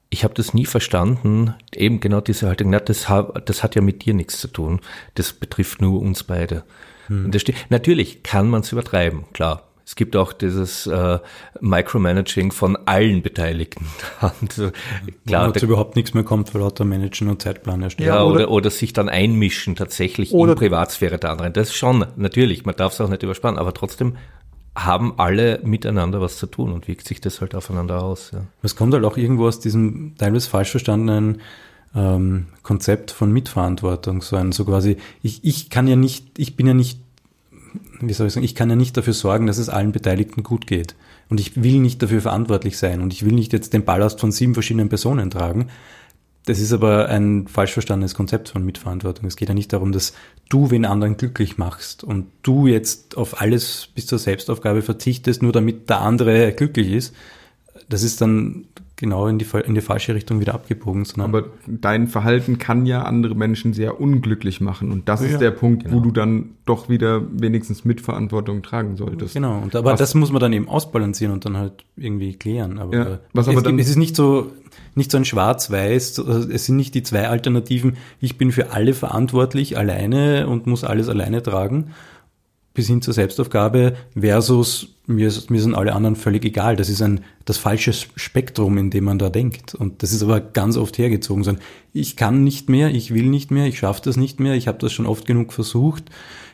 Speaker 4: ich habe das nie verstanden, eben genau diese Haltung, na, das, das hat ja mit dir nichts zu tun, das betrifft nur uns beide. Hm. Natürlich kann man es übertreiben, klar. Es gibt auch dieses äh, Micromanaging von allen Beteiligten.
Speaker 5: und, äh, klar, da überhaupt nichts mehr kommt, weil lauter Managen und Zeitplan erstellen.
Speaker 4: Ja, oder, oder, oder sich dann einmischen tatsächlich oder in Privatsphäre der anderen. Das schon, natürlich, man darf es auch nicht überspannen, aber trotzdem haben alle miteinander was zu tun und wirkt sich das halt aufeinander aus. Ja.
Speaker 5: Es kommt halt auch irgendwo aus diesem teilweise falsch verstandenen ähm, Konzept von Mitverantwortung, so ein, so quasi, ich, ich kann ja nicht, ich bin ja nicht wie soll ich sagen, ich kann ja nicht dafür sorgen, dass es allen Beteiligten gut geht. Und ich will nicht dafür verantwortlich sein. Und ich will nicht jetzt den Ballast von sieben verschiedenen Personen tragen. Das ist aber ein falsch verstandenes Konzept von Mitverantwortung. Es geht ja nicht darum, dass du wen anderen glücklich machst und du jetzt auf alles bis zur Selbstaufgabe verzichtest, nur damit der andere glücklich ist. Das ist dann genau in die, in die falsche Richtung wieder abgebogen.
Speaker 3: Sondern Aber dein Verhalten kann ja andere Menschen sehr unglücklich machen. Und das ja, ist der Punkt, genau. wo du dann doch wieder wenigstens Mitverantwortung tragen solltest.
Speaker 5: Genau, und aber was, das muss man dann eben ausbalancieren und dann halt irgendwie klären. Aber,
Speaker 3: ja,
Speaker 5: was aber es, dann, es ist nicht so, nicht so ein Schwarz-Weiß, es sind nicht die zwei Alternativen, ich bin für alle verantwortlich alleine und muss alles alleine tragen, bis hin zur Selbstaufgabe versus mir, mir sind alle anderen völlig egal. Das ist ein das falsche Spektrum, in dem man da denkt. Und das ist aber ganz oft hergezogen. So ich kann nicht mehr, ich will nicht mehr, ich schaffe das nicht mehr, ich habe das schon oft genug versucht,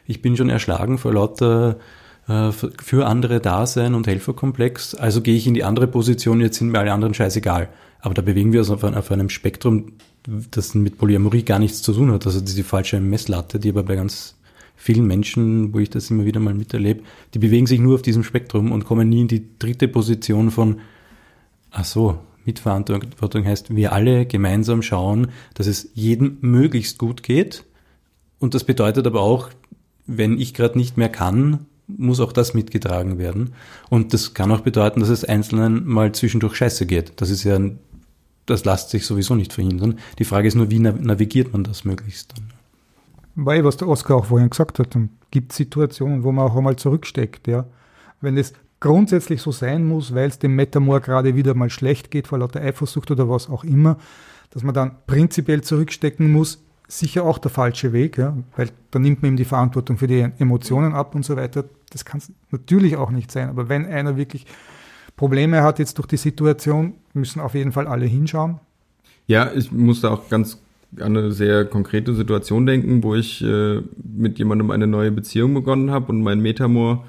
Speaker 5: ich bin schon erschlagen vor lauter äh, für andere Dasein und Helferkomplex, also gehe ich in die andere Position, jetzt sind mir alle anderen scheißegal. Aber da bewegen wir uns auf, auf einem Spektrum, das mit Polyamorie gar nichts zu tun hat. Also diese falsche Messlatte, die aber bei ganz vielen Menschen, wo ich das immer wieder mal miterlebe, die bewegen sich nur auf diesem Spektrum und kommen nie in die dritte Position von, ach so, Mitverantwortung heißt, wir alle gemeinsam schauen, dass es jedem möglichst gut geht. Und das bedeutet aber auch, wenn ich gerade nicht mehr kann, muss auch das mitgetragen werden. Und das kann auch bedeuten, dass es Einzelnen mal zwischendurch scheiße geht. Das ist ja, das lässt sich sowieso nicht verhindern. Die Frage ist nur, wie navigiert man das möglichst dann?
Speaker 2: Weil was der Oskar auch vorhin gesagt hat, gibt Situationen, wo man auch einmal zurücksteckt, ja. Wenn es grundsätzlich so sein muss, weil es dem Metamor gerade wieder mal schlecht geht, vor lauter Eifersucht oder was auch immer, dass man dann prinzipiell zurückstecken muss, sicher auch der falsche Weg, ja, weil dann nimmt man ihm die Verantwortung für die Emotionen ab und so weiter. Das kann es natürlich auch nicht sein. Aber wenn einer wirklich Probleme hat jetzt durch die Situation, müssen auf jeden Fall alle hinschauen.
Speaker 3: Ja, ich muss da auch ganz an eine sehr konkrete Situation denken, wo ich äh, mit jemandem eine neue Beziehung begonnen habe und mein Metamor,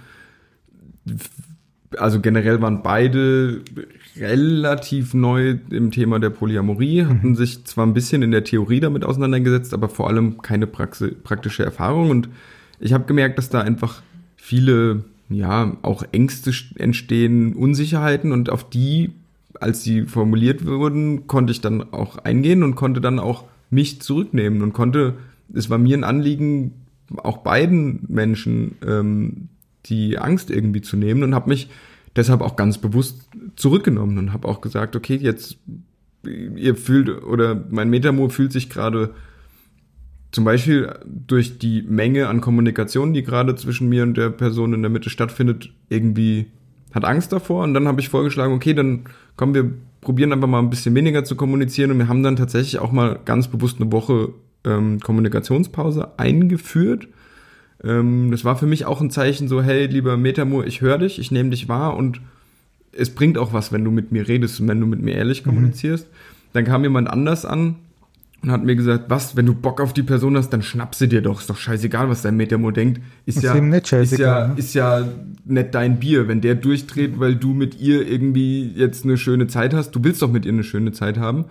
Speaker 3: also generell waren beide relativ neu im Thema der Polyamorie, mhm. hatten sich zwar ein bisschen in der Theorie damit auseinandergesetzt, aber vor allem keine Praxi praktische Erfahrung und ich habe gemerkt, dass da einfach viele, ja, auch Ängste entstehen, Unsicherheiten und auf die, als sie formuliert wurden, konnte ich dann auch eingehen und konnte dann auch mich zurücknehmen und konnte, es war mir ein Anliegen, auch beiden Menschen ähm, die Angst irgendwie zu nehmen und habe mich deshalb auch ganz bewusst zurückgenommen und habe auch gesagt, okay, jetzt ihr fühlt oder mein Metamor fühlt sich gerade zum Beispiel durch die Menge an Kommunikation, die gerade zwischen mir und der Person in der Mitte stattfindet, irgendwie hat Angst davor und dann habe ich vorgeschlagen, okay, dann kommen wir probieren einfach mal ein bisschen weniger zu kommunizieren und wir haben dann tatsächlich auch mal ganz bewusst eine Woche ähm, Kommunikationspause eingeführt. Ähm, das war für mich auch ein Zeichen so, hey, lieber Metamur, ich höre dich, ich nehme dich wahr und es bringt auch was, wenn du mit mir redest und wenn du mit mir ehrlich mhm. kommunizierst. Dann kam jemand anders an, und hat mir gesagt, was, wenn du Bock auf die Person hast, dann schnapp sie dir doch. Ist doch scheißegal, was dein Metamo denkt. Ist, ist ja, nicht ist ja, ne? ist ja nicht dein Bier. Wenn der durchdreht, weil du mit ihr irgendwie jetzt eine schöne Zeit hast, du willst doch mit ihr eine schöne Zeit haben.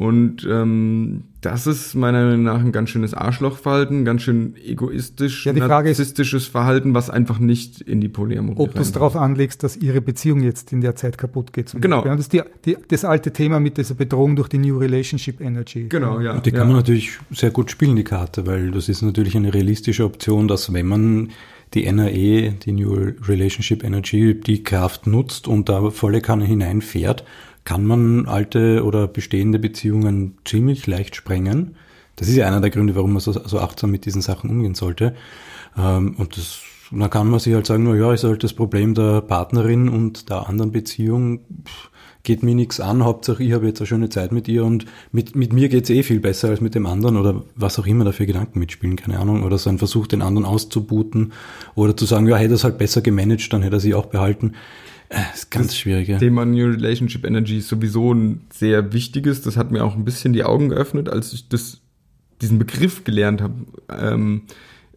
Speaker 3: Und ähm, das ist meiner Meinung nach ein ganz schönes Arschlochverhalten, ganz schön egoistisch,
Speaker 2: Ja, die Frage ist-
Speaker 3: narzisstisches Verhalten, was einfach nicht in die Polyamorie
Speaker 2: Ob du es darauf anlegst, dass ihre Beziehung jetzt in der Zeit kaputt geht. zum
Speaker 3: Genau.
Speaker 2: Beispiel. Das ist die, die, das alte Thema mit dieser Bedrohung durch die New Relationship Energy.
Speaker 3: Genau, ja.
Speaker 5: Und die kann
Speaker 3: ja.
Speaker 5: man natürlich sehr gut spielen, die Karte, weil das ist natürlich eine realistische Option, dass wenn man die NRE, die New Relationship Energy, die Kraft nutzt und da volle Kanne hineinfährt, kann man alte oder bestehende Beziehungen ziemlich leicht sprengen. Das ist ja einer der Gründe, warum man so, so achtsam mit diesen Sachen umgehen sollte. Ähm, und das, dann kann man sich halt sagen, na ja, ist halt das Problem der Partnerin und der anderen Beziehung, geht mir nichts an, Hauptsache ich habe jetzt eine schöne Zeit mit ihr und mit, mit mir geht's eh viel besser als mit dem anderen oder was auch immer dafür Gedanken mitspielen, keine Ahnung. Oder so ein Versuch, den anderen auszubuten oder zu sagen, ja, hätte er es halt besser gemanagt, dann hätte er sie auch behalten. Äh, ist ganz schwierig, ja.
Speaker 3: Thema New Relationship Energy ist sowieso ein sehr wichtiges. Das hat mir auch ein bisschen die Augen geöffnet, als ich das, diesen Begriff gelernt habe. Ähm,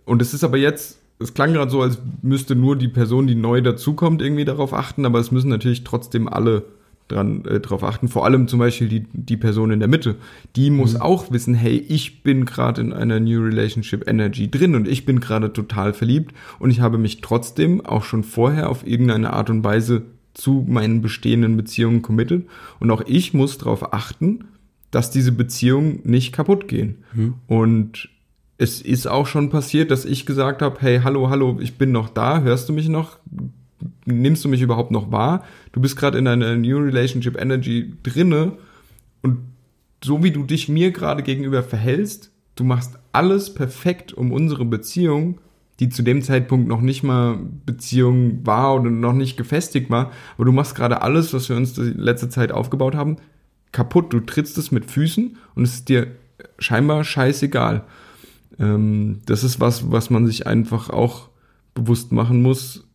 Speaker 3: und es ist aber jetzt, es klang gerade so, als müsste nur die Person, die neu dazukommt, irgendwie darauf achten, aber es müssen natürlich trotzdem alle dran äh, drauf achten. Vor allem zum Beispiel die, die Person in der Mitte. Die muss auch wissen, hey, ich bin gerade in einer New Relationship Energy drin und ich bin gerade total verliebt und ich habe mich trotzdem auch schon vorher auf irgendeine Art und Weise zu meinen bestehenden Beziehungen committed und auch ich muss darauf achten, dass diese Beziehungen nicht kaputt gehen. Und es ist auch schon passiert, dass ich gesagt habe, hey, hallo, hallo, ich bin noch da, hörst du mich noch? Nimmst du mich überhaupt noch wahr? Du bist gerade in einer New Relationship Energy drinne und so wie du dich mir gerade gegenüber verhältst, du machst alles perfekt, um unsere Beziehung, die zu dem Zeitpunkt noch nicht mal Beziehung war oder noch nicht gefestigt war, aber du machst gerade alles, was wir uns die letzte Zeit aufgebaut haben, kaputt. Du trittst es mit Füßen und es ist dir scheinbar scheißegal. Ähm, das ist was, was man sich einfach auch bewusst machen muss.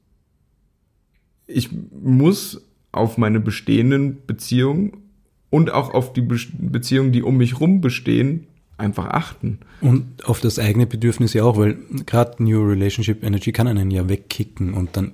Speaker 3: Ich muss auf meine bestehenden Beziehungen und auch auf die Be Beziehungen, die um mich rum bestehen, einfach achten.
Speaker 5: Und auf das eigene Bedürfnis ja auch, weil gerade New Relationship Energy kann einen ja wegkicken und dann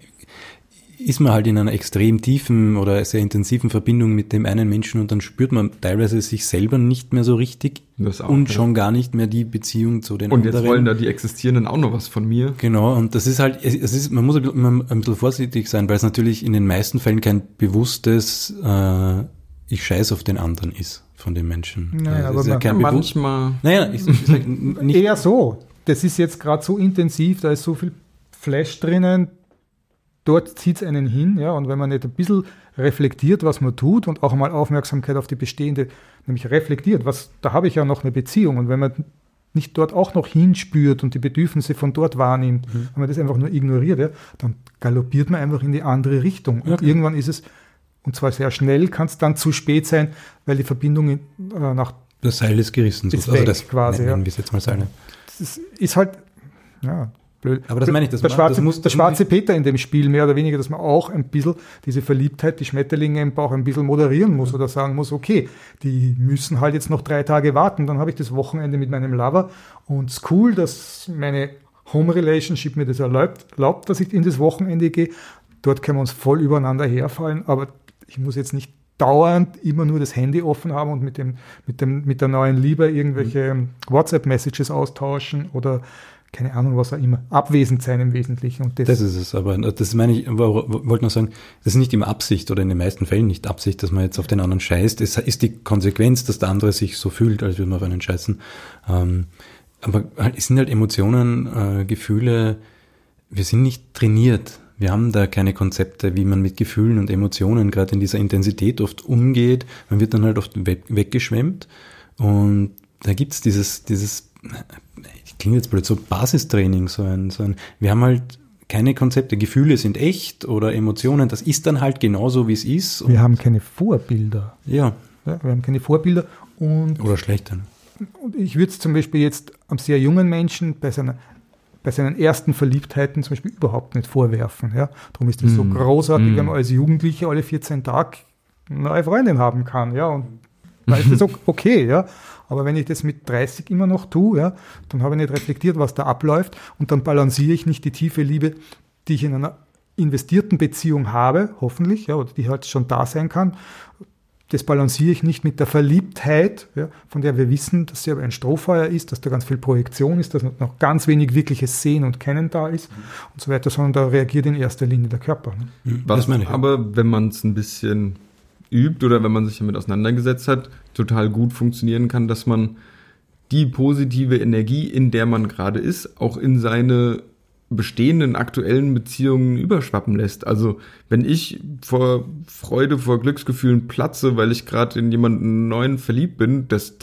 Speaker 5: ist man halt in einer extrem tiefen oder sehr intensiven Verbindung mit dem einen Menschen und dann spürt man teilweise sich selber nicht mehr so richtig
Speaker 3: Das auch,
Speaker 5: und
Speaker 3: ja.
Speaker 5: schon gar nicht mehr die Beziehung zu den
Speaker 3: Und
Speaker 5: anderen.
Speaker 3: jetzt wollen da die Existierenden auch noch was von mir.
Speaker 5: Genau, und das ist halt, es ist, man muss ein bisschen, immer ein bisschen vorsichtig sein, weil es natürlich in den meisten Fällen kein bewusstes, äh, ich scheiß auf den anderen ist von den Menschen.
Speaker 2: Naja,
Speaker 5: Also
Speaker 2: aber man-
Speaker 3: Manchmal.
Speaker 5: naja, ich, ich sag nicht,
Speaker 2: Eher so. Das ist jetzt gerade so intensiv, da ist so viel Flash drinnen, dort zieht es einen hin, ja, und wenn man nicht ein bisschen reflektiert, was man tut und auch mal Aufmerksamkeit auf die bestehende, nämlich reflektiert, was, da habe ich ja noch eine Beziehung und wenn man nicht dort auch noch hinspürt und die Bedürfnisse von dort wahrnimmt, wenn man das einfach nur ignoriert, ja, dann galoppiert man einfach in die andere Richtung. Und
Speaker 5: Okay.
Speaker 2: irgendwann ist es, und zwar sehr schnell, kann es dann zu spät sein, weil die Verbindung in, äh, nach
Speaker 5: das Seil ist gerissen.
Speaker 2: Ist
Speaker 5: also das
Speaker 2: quasi,
Speaker 5: nennen
Speaker 2: ja.
Speaker 5: wir es jetzt mal Seil.
Speaker 2: das ist halt, ja, blöd.
Speaker 5: Aber das meine ich, das
Speaker 2: der schwarze,
Speaker 5: das muss-
Speaker 2: der schwarze Peter in dem Spiel, mehr oder weniger, dass man auch ein bisschen diese Verliebtheit, die Schmetterlinge im Bauch ein bisschen moderieren muss oder sagen muss, okay, die müssen halt jetzt noch drei Tage warten, dann habe ich das Wochenende mit meinem Lover und es ist cool, dass meine Home Relationship mir das erlaubt, erlaubt, dass ich in das Wochenende gehe. Dort können wir uns voll übereinander herfallen, aber ich muss jetzt nicht dauernd immer nur das Handy offen haben und mit dem, mit dem, mit der neuen Liebe irgendwelche WhatsApp-Messages austauschen oder keine Ahnung, was auch immer. Abwesend sein im Wesentlichen. Und das,
Speaker 5: Das ist es, aber das meine ich, wollte nur sagen, das ist nicht immer Absicht oder in den meisten Fällen nicht Absicht, dass man jetzt auf den anderen scheißt. Es ist die Konsequenz, dass der andere sich so fühlt, als würde man auf einen scheißen. Ähm, aber halt, es sind halt Emotionen, äh, Gefühle, wir sind nicht trainiert. Wir haben da keine Konzepte, wie man mit Gefühlen und Emotionen gerade in dieser Intensität oft umgeht. Man wird dann halt oft weg, weggeschwemmt. Und da gibt's dieses, dieses, ich klingt jetzt blöd, so Basistraining, so ein, so ein, wir haben halt keine Konzepte. Gefühle sind echt oder Emotionen, das ist dann halt genauso, wie es ist.
Speaker 2: Wir haben keine Vorbilder.
Speaker 5: ja,
Speaker 2: Ja, wir haben keine Vorbilder und
Speaker 5: oder schlechter.
Speaker 2: Und ich würde es zum Beispiel jetzt am sehr jungen Menschen bei, seiner, bei seinen ersten Verliebtheiten zum Beispiel überhaupt nicht vorwerfen. Ja? Darum ist es so großartig, wenn man als Jugendlicher alle 14 Tage eine neue Freundin haben kann. Ja? Und dann ist das ok- okay. Ja? Aber wenn ich das mit 30 immer noch tue, ja, dann habe ich nicht reflektiert, was da abläuft und dann balanciere ich nicht die tiefe Liebe, die ich in einer investierten Beziehung habe, hoffentlich, ja, oder die halt schon da sein kann, das balanciere ich nicht mit der Verliebtheit, ja, von der wir wissen, dass sie aber ein Strohfeuer ist, dass da ganz viel Projektion ist, dass noch ganz wenig wirkliches Sehen und Kennen da ist mhm. und so weiter, sondern da reagiert in erster Linie der Körper.
Speaker 3: Ne? Was meine ich. aber, wenn man es ein bisschen übt oder wenn man sich damit auseinandergesetzt hat, total gut funktionieren kann, dass man die positive Energie, in der man gerade ist, auch in seine bestehenden aktuellen Beziehungen überschwappen lässt. Also wenn ich vor Freude, vor Glücksgefühlen platze, weil ich gerade in jemanden neuen verliebt bin, das,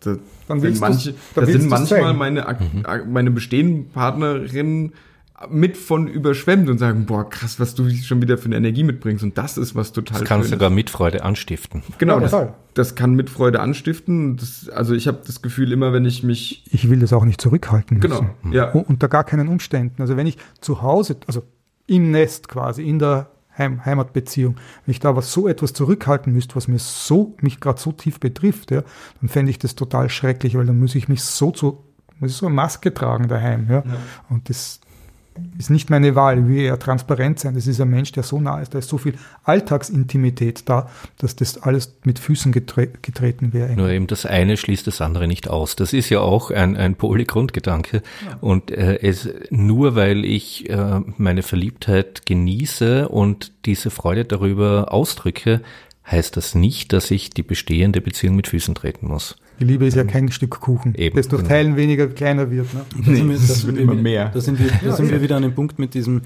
Speaker 3: das, dann sind, manche, das sind manchmal meine, mhm. meine bestehenden Partnerinnen mit von überschwemmt und sagen, boah, krass, was du schon wieder für eine Energie mitbringst. Und das ist was total
Speaker 4: Das kann Schönes. sogar Mitfreude anstiften.
Speaker 3: Genau, ja, das, das, kann Mitfreude anstiften. Das, also ich habe das Gefühl, immer wenn ich mich...
Speaker 2: Ich will das auch nicht zurückhalten
Speaker 3: genau, müssen.
Speaker 2: Genau, ja. Unter gar keinen Umständen. Also wenn ich zu Hause, also im Nest quasi, in der Heim, Heimatbeziehung, wenn ich da was so etwas zurückhalten müsste, was mir so, mich gerade so tief betrifft, ja, dann fände ich das total schrecklich, weil dann muss ich mich so zu, muss ich so eine Maske tragen daheim, ja. ja. Und das, ist nicht meine Wahl, will eher transparent sein. Das ist ein Mensch, der so nah ist, da ist so viel Alltagsintimität da, dass das alles mit Füßen getre getreten wäre.
Speaker 4: Nur eben das eine schließt das andere nicht aus. Das ist ja auch ein, ein Polygrundgedanke. Ja. Und äh, es, nur weil ich äh, meine Verliebtheit genieße und diese Freude darüber ausdrücke, heißt das nicht, dass ich die bestehende Beziehung mit Füßen treten muss.
Speaker 2: Die Liebe ist ja kein Stück Kuchen, Eben, das durch genau. Teilen weniger kleiner wird. Ne?
Speaker 5: Nee, das, das wird immer mehr. Da sind, wir, da ja, sind wir wieder an dem Punkt mit diesem,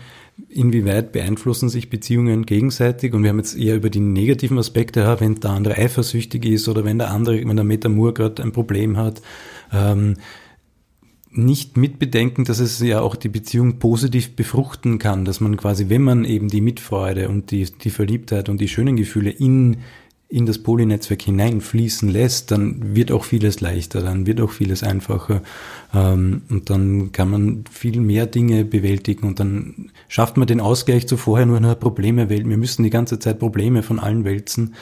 Speaker 5: inwieweit beeinflussen sich Beziehungen gegenseitig und wir haben jetzt eher über die negativen Aspekte, wenn der andere eifersüchtig ist oder wenn der andere, wenn der Metamur gerade ein Problem hat. Ähm, nicht mitbedenken, dass es ja auch die Beziehung positiv befruchten kann, dass man quasi, wenn man eben die Mitfreude und die, die Verliebtheit und die schönen Gefühle in in das Polynetzwerk hineinfließen lässt, dann wird auch vieles leichter, dann wird auch vieles einfacher ähm, und dann kann man viel mehr Dinge bewältigen und dann schafft man den Ausgleich zu vorher nur einer Probleme wälzen. Wir müssen die ganze Zeit Probleme von allen wälzen.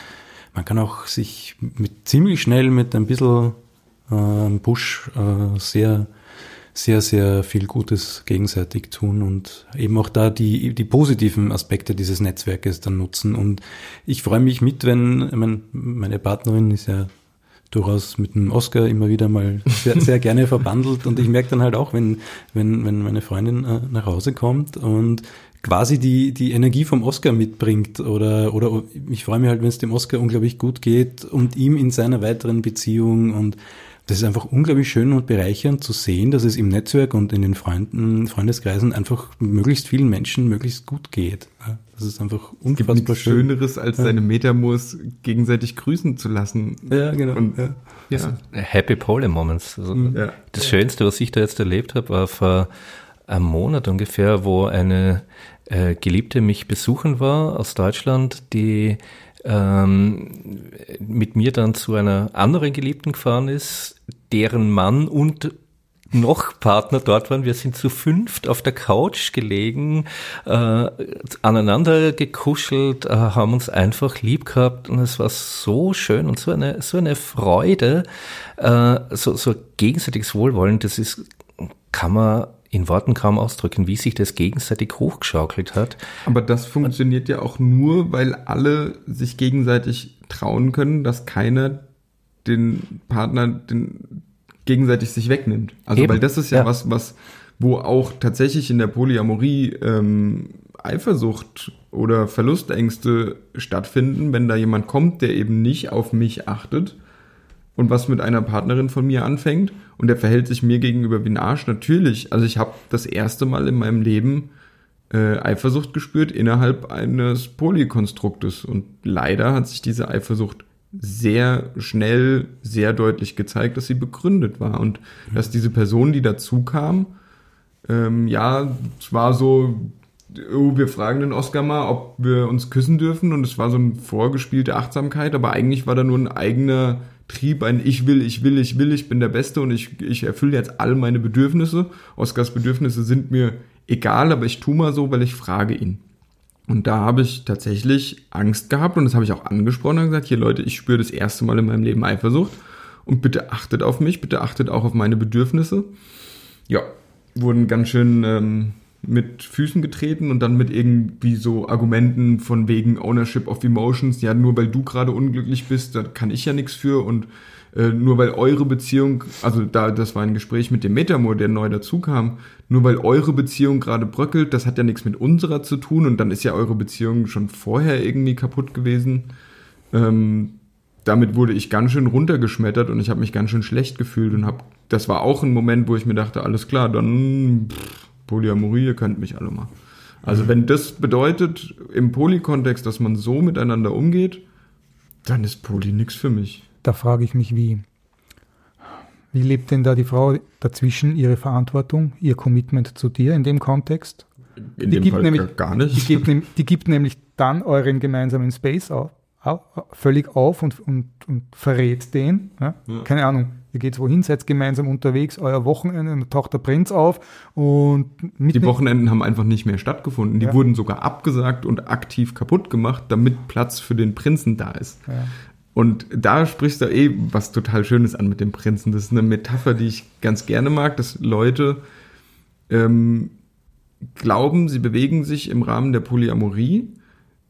Speaker 5: Man kann auch sich mit, ziemlich schnell mit ein bisschen äh, Push äh, sehr sehr, sehr viel Gutes gegenseitig tun und eben auch da die, die positiven Aspekte dieses Netzwerkes dann nutzen. Und ich freue mich mit, wenn, ich meine, meine Partnerin ist ja durchaus mit dem Oscar immer wieder mal sehr, sehr gerne verbandelt und ich merke dann halt auch, wenn, wenn, wenn meine Freundin äh, nach Hause kommt und quasi die, die Energie vom Oscar mitbringt oder, oder ich freue mich halt, wenn es dem Oscar unglaublich gut geht und ihm in seiner weiteren Beziehung und das ist einfach unglaublich schön und bereichernd zu sehen, dass es im Netzwerk und in den Freunden, Freundeskreisen einfach möglichst vielen Menschen möglichst gut geht. Das ist einfach unfassbar
Speaker 3: es gibt schön. Schöneres, als ja. seine Metamors gegenseitig grüßen zu lassen.
Speaker 4: Ja, genau. Und, ja. ja. Happy Pole Moments. Also ja. Das Schönste, was ich da jetzt erlebt habe, war vor einem Monat ungefähr, wo eine äh, Geliebte mich besuchen war aus Deutschland, die ähm, mit mir dann zu einer anderen Geliebten gefahren ist, deren Mann und noch Partner dort waren. Wir sind zu fünft auf der Couch gelegen, äh, aneinander gekuschelt, äh, haben uns einfach lieb gehabt und es war so schön und so eine, so eine Freude, äh, so, so gegenseitiges Wohlwollen, das ist, kann man in Worten kaum ausdrücken, wie sich das gegenseitig hochgeschaukelt hat.
Speaker 3: Aber das funktioniert ja auch nur, weil alle sich gegenseitig trauen können, dass keiner den Partner den, gegenseitig sich wegnimmt. Also Eben. weil das ist ja, ja, was, was, wo auch tatsächlich in der Polyamorie ähm, Eifersucht oder Verlustängste stattfinden, wenn da jemand kommt, der eben nicht auf mich achtet und was mit einer Partnerin von mir anfängt und der verhält sich mir gegenüber wie ein Arsch, natürlich. Also ich habe das erste Mal in meinem Leben äh, Eifersucht gespürt innerhalb eines Polykonstruktes und leider hat sich diese Eifersucht sehr schnell, sehr deutlich gezeigt, dass sie begründet war und mhm. dass diese Person, die dazu kam, ähm, ja, es war so, oh, wir fragen den Oscar mal, ob wir uns küssen dürfen und es war so eine vorgespielte Achtsamkeit, aber eigentlich war da nur ein eigener Trieb, ein Ich will, ich will, ich will, ich bin der Beste und ich, ich erfülle jetzt all meine Bedürfnisse. Oscars Bedürfnisse sind mir egal, aber ich tue mal so, weil ich frage ihn. Und da habe ich tatsächlich Angst gehabt und das habe ich auch angesprochen und gesagt, hier Leute, ich spüre das erste Mal in meinem Leben Eifersucht und bitte achtet auf mich, bitte achtet auch auf meine Bedürfnisse. Ja, wurden ganz schön ähm, mit Füßen getreten und dann mit irgendwie so Argumenten von wegen Ownership of Emotions, ja, nur weil du gerade unglücklich bist, da kann ich ja nichts für und äh, nur weil eure Beziehung, also da, das war ein Gespräch mit dem Metamor, der neu dazu kam, nur weil eure Beziehung gerade bröckelt, das hat ja nichts mit unserer zu tun und dann ist ja eure Beziehung schon vorher irgendwie kaputt gewesen. Ähm, damit wurde ich ganz schön runtergeschmettert und ich habe mich ganz schön schlecht gefühlt und habe, das war auch ein Moment, wo ich mir dachte, alles klar, dann pff, Polyamorie, ihr könnt mich alle mal. Also wenn das bedeutet im Poly-Kontext, dass man so miteinander umgeht, dann ist Poly nix für mich.
Speaker 2: Da frage ich mich, wie. Wie lebt denn da die Frau dazwischen ihre Verantwortung, ihr Commitment zu dir in dem Kontext?
Speaker 3: In
Speaker 2: Die
Speaker 3: dem
Speaker 2: gibt
Speaker 3: Fall
Speaker 2: nämlich-
Speaker 3: gar nicht.
Speaker 2: Die gibt, die gibt nämlich dann euren gemeinsamen Space auf, au- völlig auf und, und, und verrät den. Ja? Keine Ahnung, ihr geht wohin, seid gemeinsam unterwegs, euer Wochenende, taucht der Prinz auf und mit
Speaker 3: Die Wochenenden haben einfach nicht mehr stattgefunden. Die
Speaker 2: Ja.
Speaker 3: wurden sogar abgesagt und aktiv kaputt gemacht, damit Platz für den Prinzen da ist. Und da sprichst du eh was total Schönes an mit dem Prinzen. Das ist eine Metapher, die ich ganz gerne mag, dass Leute ähm, glauben, sie bewegen sich im Rahmen der Polyamorie,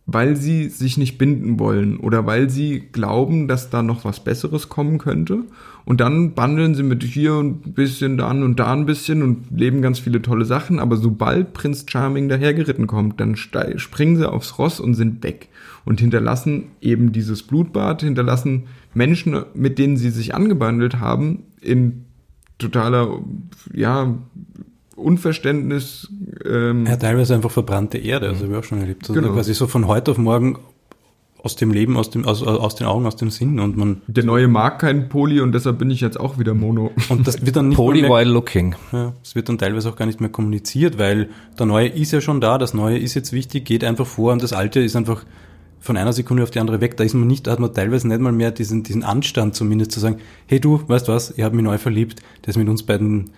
Speaker 3: weil sie sich nicht binden wollen oder weil sie glauben, dass da noch was Besseres kommen könnte. Und dann bandeln sie mit hier ein bisschen, da und da ein bisschen und leben ganz viele tolle Sachen. Aber sobald Prinz Charming dahergeritten kommt, dann springen sie aufs Ross und sind weg und hinterlassen eben dieses Blutbad, hinterlassen Menschen, mit denen sie sich angebandelt haben, in totaler, ja, Unverständnis. Ähm,
Speaker 5: Ja, teilweise einfach verbrannte Erde, also habe ich auch schon erlebt. Also
Speaker 3: Genau.
Speaker 5: quasi so von heute auf morgen aus dem Leben, aus, dem, aus, aus den Augen, aus dem Sinn und man
Speaker 3: Der neue mag keinen Poli und deshalb bin ich jetzt auch wieder Mono.
Speaker 5: und das wird dann nicht
Speaker 4: Poly
Speaker 5: mehr,
Speaker 4: while looking.
Speaker 5: ja, es wird dann teilweise auch gar nicht mehr kommuniziert, weil der Neue ist ja schon da, das Neue ist jetzt wichtig, geht einfach vor und das Alte ist einfach von einer Sekunde auf die andere weg. Da ist man nicht, da hat man teilweise nicht mal mehr diesen, diesen Anstand zumindest zu sagen, hey du, weißt was, ich habe mich neu verliebt, das mit uns beiden,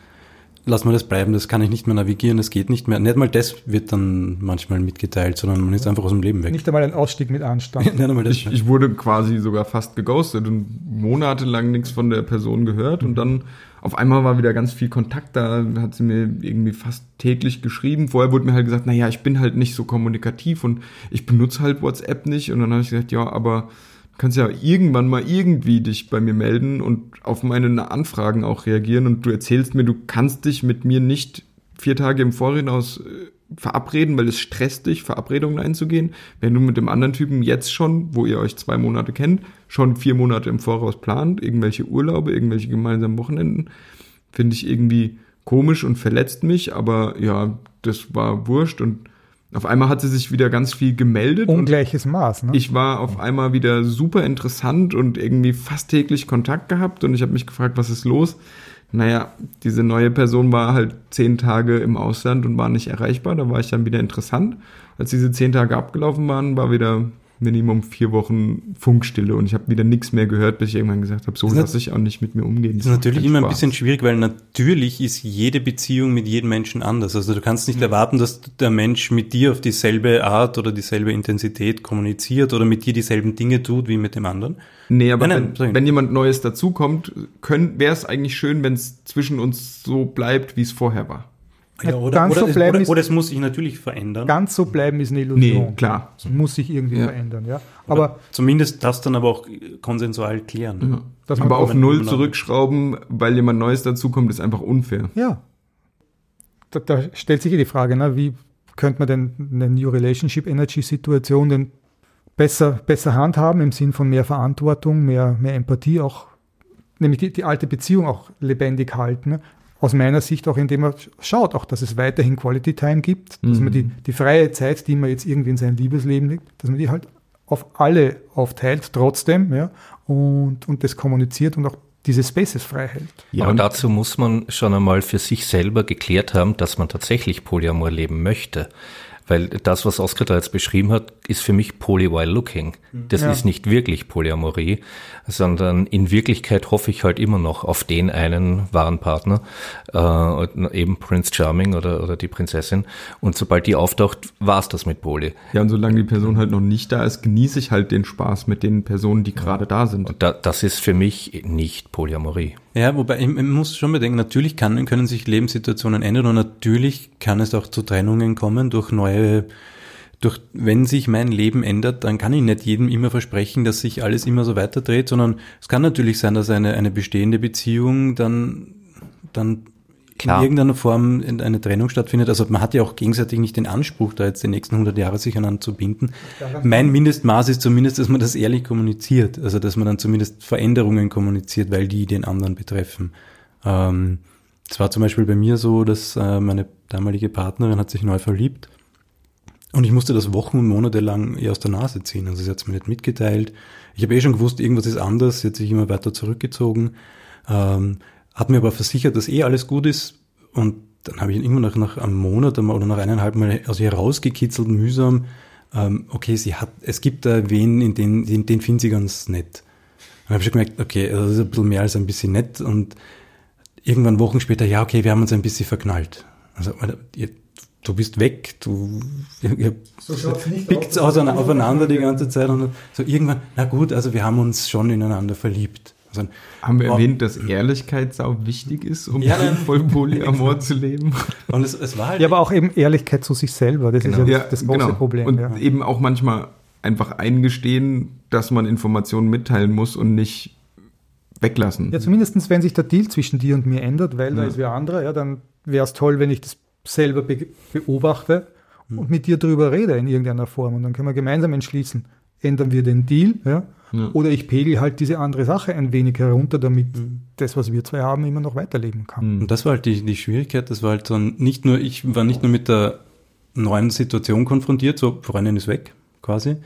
Speaker 5: lass mal das bleiben, das kann ich nicht mehr navigieren, das geht nicht mehr. Nicht mal das wird dann manchmal mitgeteilt, sondern man ist einfach aus dem Leben weg.
Speaker 2: Nicht einmal ein Ausstieg mit Anstand.
Speaker 5: Nicht einmal das.
Speaker 3: Ich, ich wurde quasi sogar fast geghostet und monatelang nichts von der Person gehört und dann auf einmal war wieder ganz viel Kontakt da, hat sie mir irgendwie fast täglich geschrieben. Vorher wurde mir halt gesagt, naja, ich bin halt nicht so kommunikativ und ich benutze halt WhatsApp nicht und dann habe ich gesagt, ja, aber kannst ja irgendwann mal irgendwie dich bei mir melden und auf meine Anfragen auch reagieren und du erzählst mir, du kannst dich mit mir nicht vier Tage im Vorhinaus äh, verabreden, weil es stresst dich, Verabredungen einzugehen. Wenn du mit dem anderen Typen jetzt schon, wo ihr euch zwei Monate kennt, schon vier Monate im Voraus plant, irgendwelche Urlaube, irgendwelche gemeinsamen Wochenenden, finde ich irgendwie komisch und verletzt mich, aber ja, das war wurscht und auf einmal hat sie sich wieder ganz viel gemeldet und
Speaker 2: Ungleiches Maß. Ne?
Speaker 3: ich war auf einmal wieder super interessant und irgendwie fast täglich Kontakt gehabt und ich habe mich gefragt, was ist los? Naja, diese neue Person war halt zehn Tage im Ausland und war nicht erreichbar. Da war ich dann wieder interessant. Als diese zehn Tage abgelaufen waren, war wieder Minimum vier Wochen Funkstille und ich habe wieder nichts mehr gehört, bis ich irgendwann gesagt habe, so lasse ich auch nicht mit mir umgehen.
Speaker 5: Das ist natürlich immer
Speaker 3: keinen
Speaker 5: ein bisschen
Speaker 3: Spaß.
Speaker 5: schwierig, weil natürlich ist jede Beziehung mit jedem Menschen anders. Also du kannst nicht erwarten, dass der Mensch mit dir auf dieselbe Art oder dieselbe Intensität kommuniziert oder mit dir dieselben Dinge tut wie mit dem anderen.
Speaker 3: Nee, aber
Speaker 5: Nein, nein,
Speaker 3: wenn, wenn jemand Neues dazukommt, wäre es eigentlich schön, wenn es zwischen uns so bleibt, wie es vorher war.
Speaker 2: Ja, ganz so
Speaker 5: es,
Speaker 2: bleiben
Speaker 5: oder,
Speaker 2: ist-
Speaker 5: oder es muss sich natürlich verändern.
Speaker 2: Ganz so bleiben ist eine Illusion.
Speaker 3: Nee, klar.
Speaker 2: Es muss sich irgendwie
Speaker 3: Ja.
Speaker 2: verändern, ja. Aber
Speaker 5: Zumindest das dann aber auch konsensual klären.
Speaker 2: dass man
Speaker 3: Aber auf Null zurückschrauben, weil jemand Neues dazukommt, ist einfach unfair.
Speaker 2: Ja. Da, da stellt sich ja die Frage, ne, wie könnte man denn eine New Relationship Energy Situation denn besser, besser handhaben im Sinn von mehr Verantwortung, mehr, mehr Empathie, auch nämlich die, die alte Beziehung auch lebendig halten. Ne? Aus meiner Sicht auch, indem man schaut, auch dass es weiterhin Quality Time gibt, dass man die, die freie Zeit, die man jetzt irgendwie in sein Liebesleben legt, dass man die halt auf alle aufteilt, trotzdem, ja, und, und das kommuniziert und auch diese Spaces frei hält.
Speaker 4: Aber dazu muss man schon einmal für sich selber geklärt haben, dass man tatsächlich Polyamor leben möchte. Weil das, was Oskar da jetzt beschrieben hat, ist für mich Poly while looking. Das
Speaker 2: Ja.
Speaker 4: ist nicht wirklich Polyamorie, sondern in Wirklichkeit hoffe ich halt immer noch auf den einen wahren Partner, äh, eben Prince Charming oder, oder die Prinzessin. Und sobald die auftaucht, war's das mit Poly.
Speaker 3: Ja, und solange die Person halt noch nicht da ist, genieße ich halt den Spaß mit den Personen, die gerade da sind.
Speaker 4: Und da, das ist für mich nicht Polyamorie.
Speaker 5: Ja, wobei ich, ich muss schon bedenken, natürlich kann, können sich Lebenssituationen ändern und natürlich kann es auch zu Trennungen kommen durch neue, durch, wenn sich mein Leben ändert, dann kann ich nicht jedem immer versprechen, dass sich alles immer so weiterdreht, sondern es kann natürlich sein, dass eine, eine bestehende Beziehung dann, dann Klar. in irgendeiner Form eine Trennung stattfindet. Also man hat ja auch gegenseitig nicht den Anspruch, da jetzt die nächsten 100 Jahre sich aneinander zu binden. Mein Mindestmaß ist zumindest, dass man das ehrlich kommuniziert. Also dass man dann zumindest Veränderungen kommuniziert, weil die den anderen betreffen. Ähm, es war zum Beispiel bei mir so, dass äh, meine damalige Partnerin hat sich neu verliebt und ich musste das Wochen und Monate lang ihr aus der Nase ziehen. Also sie hat es mir nicht mitgeteilt. Ich habe eh schon gewusst, irgendwas ist anders. Sie hat sich immer weiter zurückgezogen. Ähm, hat mir aber versichert, dass eh alles gut ist. Und dann habe ich irgendwann nach, nach einem Monat oder nach eineinhalb Mal aus ihr rausgekitzelt, mühsam, ähm, okay, sie hat, es gibt da wen, in den, den, den finde sie ganz nett. Dann habe ich schon gemerkt, okay, das ist ein bisschen mehr als ein bisschen nett. Und irgendwann Wochen später, ja, okay, wir haben uns ein bisschen verknallt. Also, ihr, du bist weg, du ihr, so pickt aufeinander die ganze Zeit und so irgendwann, na gut, also wir haben uns schon ineinander verliebt.
Speaker 3: Also, Haben wir erwähnt, dass Ehrlichkeit sau wichtig ist, um ja, voll Polyamor zu leben?
Speaker 2: Und es, es war halt ja, aber auch eben Ehrlichkeit zu sich selber, das genau. ist ja, das, große genau. Problem.
Speaker 3: Und
Speaker 2: ja.
Speaker 3: eben auch manchmal einfach eingestehen, dass man Informationen mitteilen muss und nicht weglassen.
Speaker 2: Ja, zumindest wenn sich der Deal zwischen dir und mir ändert, weil ja. da ist wer anderer, ja, dann wäre es toll, wenn ich das selber be beobachte und mit dir darüber rede in irgendeiner Form. Und dann können wir gemeinsam entschließen, ändern wir den Deal, ja, ja. Oder ich pegel halt diese andere Sache ein wenig herunter, damit mhm. das, was wir zwei haben, immer noch weiterleben kann.
Speaker 5: Mhm. Und das war halt die, die Schwierigkeit, das war halt so nicht nur, ich war nicht nur mit der neuen Situation konfrontiert, so Freundin ist weg, quasi,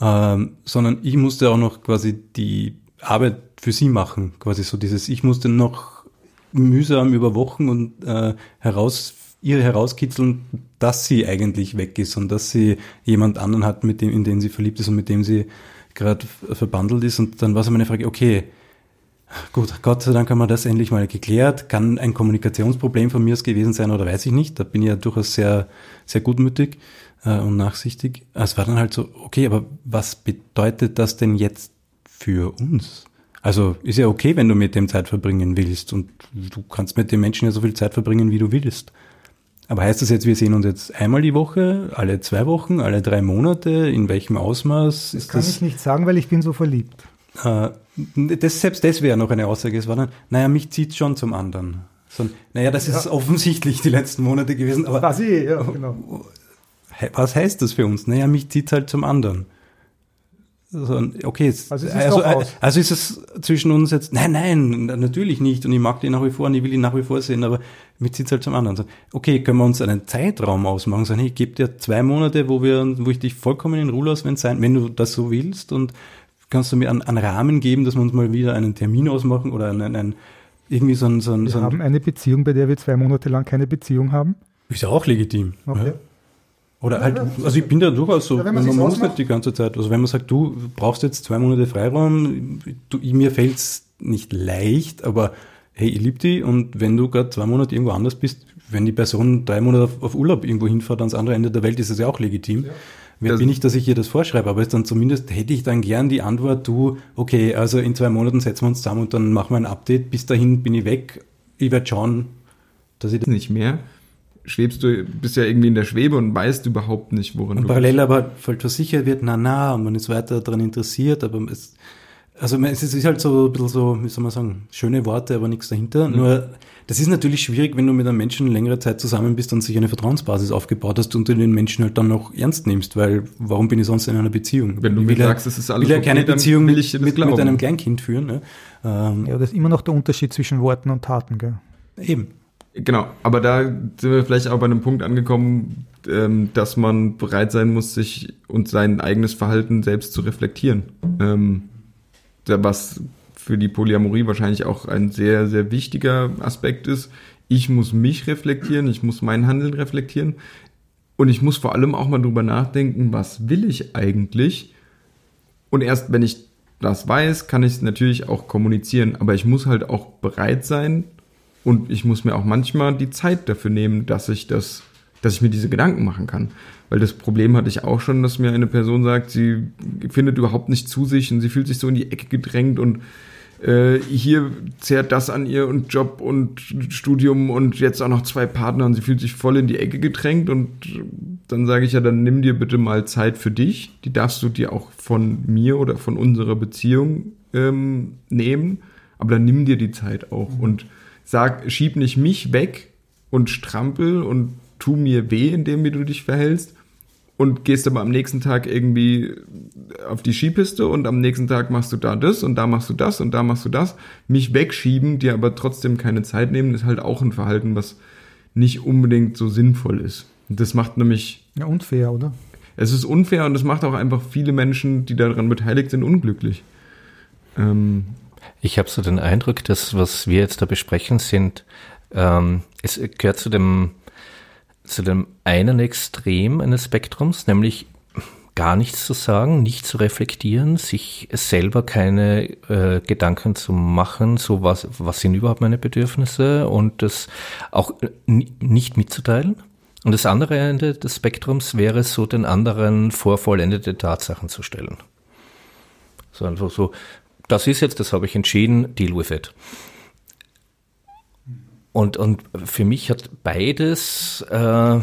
Speaker 5: ähm, sondern ich musste auch noch quasi die Arbeit für sie machen, quasi so dieses, ich musste noch mühsam über Wochen und äh, heraus ihre herauskitzeln, dass sie eigentlich weg ist und dass sie jemand anderen hat, mit dem, in den sie verliebt ist und mit dem sie gerade verbandelt ist. Und dann war so meine Frage, okay, gut, Gott sei Dank haben wir das endlich mal geklärt. Kann ein Kommunikationsproblem von mir gewesen sein oder weiß ich nicht. Da bin ich ja durchaus sehr, sehr gutmütig äh, und nachsichtig. Es war dann halt so, okay, aber was bedeutet das denn jetzt für uns? Also ist ja okay, wenn du mit dem Zeit verbringen willst und du kannst mit dem Menschen ja so viel Zeit verbringen, wie du willst. Aber heißt das jetzt, wir sehen uns jetzt einmal die Woche, alle zwei Wochen, alle drei Monate? In welchem Ausmaß?
Speaker 2: Das kann das, ich nicht sagen, weil ich bin so verliebt.
Speaker 5: Äh, das, selbst das wäre noch eine Aussage. Es war dann, naja, mich zieht schon zum anderen. So, naja, das ist ja. offensichtlich die letzten Monate gewesen. Aber
Speaker 2: was, ich, ja, genau.
Speaker 5: was heißt das für uns? Naja, mich zieht halt zum anderen. So, okay, jetzt, also, ist also, also, ist es zwischen uns jetzt, nein, nein, natürlich nicht und ich mag den nach wie vor und ich will ihn nach wie vor sehen, aber mir zieht halt zum anderen. So, okay, können wir uns einen Zeitraum ausmachen, sagen, ich gebe dir zwei Monate, wo wir, wo ich dich vollkommen in Ruhe lasse, wenn sein, wenn du das so willst und kannst du mir einen, einen Rahmen geben, dass wir uns mal wieder einen Termin ausmachen oder einen, einen irgendwie so ein, so ein,
Speaker 2: wir
Speaker 5: so
Speaker 2: ein, haben eine Beziehung, bei der wir zwei Monate lang keine Beziehung haben.
Speaker 5: Ist ja auch legitim. Okay. Ja. Oder halt, also ich bin da durchaus so, ja, man, man muss nicht die ganze Zeit, also wenn man sagt, du brauchst jetzt zwei Monate Freiraum, du, mir fällt's nicht leicht, aber hey, ich liebe die und wenn du gerade zwei Monate irgendwo anders bist, wenn die Person drei Monate auf, auf Urlaub irgendwo hinfährt ans andere Ende der Welt, ist das ja auch legitim. Ja. Wer bin ich, dass ich ihr das vorschreibe, aber ist dann zumindest hätte ich dann gern die Antwort, du, okay, also in zwei Monaten setzen wir uns zusammen und dann machen wir ein Update, bis dahin bin ich weg, ich werde schauen, dass ich das
Speaker 3: nicht mehr schwebst du, bist ja irgendwie in der Schwebe und weißt überhaupt nicht, worin
Speaker 5: und du parallel bist. aber voll versichert wird, na na, und man ist weiter daran interessiert, aber es, also es ist halt so ein bisschen so, wie soll man sagen, schöne Worte, aber nichts dahinter. Mhm. Nur, das ist natürlich schwierig, wenn du mit einem Menschen längere Zeit zusammen bist und sich eine Vertrauensbasis aufgebaut hast und du den Menschen halt dann noch ernst nimmst, weil warum bin ich sonst in einer Beziehung?
Speaker 3: Wenn du mir sagst, es ist alles
Speaker 5: will ja keine Beziehung will mit, mit, mit, einem Kleinkind führen. Ne?
Speaker 2: Ähm, ja, das ist immer noch der Unterschied zwischen Worten und Taten, gell?
Speaker 5: Eben.
Speaker 3: Genau, aber da sind wir vielleicht auch bei einem Punkt angekommen, ähm, dass man bereit sein muss, sich und sein eigenes Verhalten selbst zu reflektieren. Ähm, was für die Polyamorie wahrscheinlich auch ein sehr, sehr wichtiger Aspekt ist. Ich muss mich reflektieren, ich muss mein Handeln reflektieren und ich muss vor allem auch mal drüber nachdenken, was will ich eigentlich? Und erst wenn ich das weiß, kann ich es natürlich auch kommunizieren, aber ich muss halt auch bereit sein, und ich muss mir auch manchmal die Zeit dafür nehmen, dass ich das, dass ich mir diese Gedanken machen kann. Weil das Problem hatte ich auch schon, dass mir eine Person sagt, sie findet überhaupt nicht zu sich und sie fühlt sich so in die Ecke gedrängt und äh, hier zehrt das an ihr und Job und Studium und jetzt auch noch zwei Partner und sie fühlt sich voll in die Ecke gedrängt und dann sage ich ja, dann nimm dir bitte mal Zeit für dich. Die darfst du dir auch von mir oder von unserer Beziehung ähm, nehmen, aber dann nimm dir die Zeit auch
Speaker 2: Mhm.
Speaker 3: und sag, schieb nicht mich weg und strampel und tu mir weh, indem wie du dich verhältst und gehst aber am nächsten Tag irgendwie auf die Skipiste und am nächsten Tag machst du da das und da machst du das und da machst du das. Mich wegschieben, dir aber trotzdem keine Zeit nehmen, ist halt auch ein Verhalten, was nicht unbedingt so sinnvoll ist. Das macht nämlich,
Speaker 2: Ja, unfair, oder?
Speaker 3: es ist unfair und es macht auch einfach viele Menschen, die daran beteiligt sind, unglücklich. Ähm,
Speaker 4: Ich habe so den Eindruck, dass was wir jetzt da besprechen sind, ähm, es gehört zu dem, zu dem einen Extrem eines Spektrums, nämlich gar nichts zu sagen, nicht zu reflektieren, sich selber keine äh, Gedanken zu machen, so was, was sind überhaupt meine Bedürfnisse und das auch ni- nicht mitzuteilen. Und das andere Ende des Spektrums wäre so, den anderen vor vollendete Tatsachen zu stellen. So einfach so, das ist jetzt, das habe ich entschieden, deal with it. Und, und für mich hat beides äh,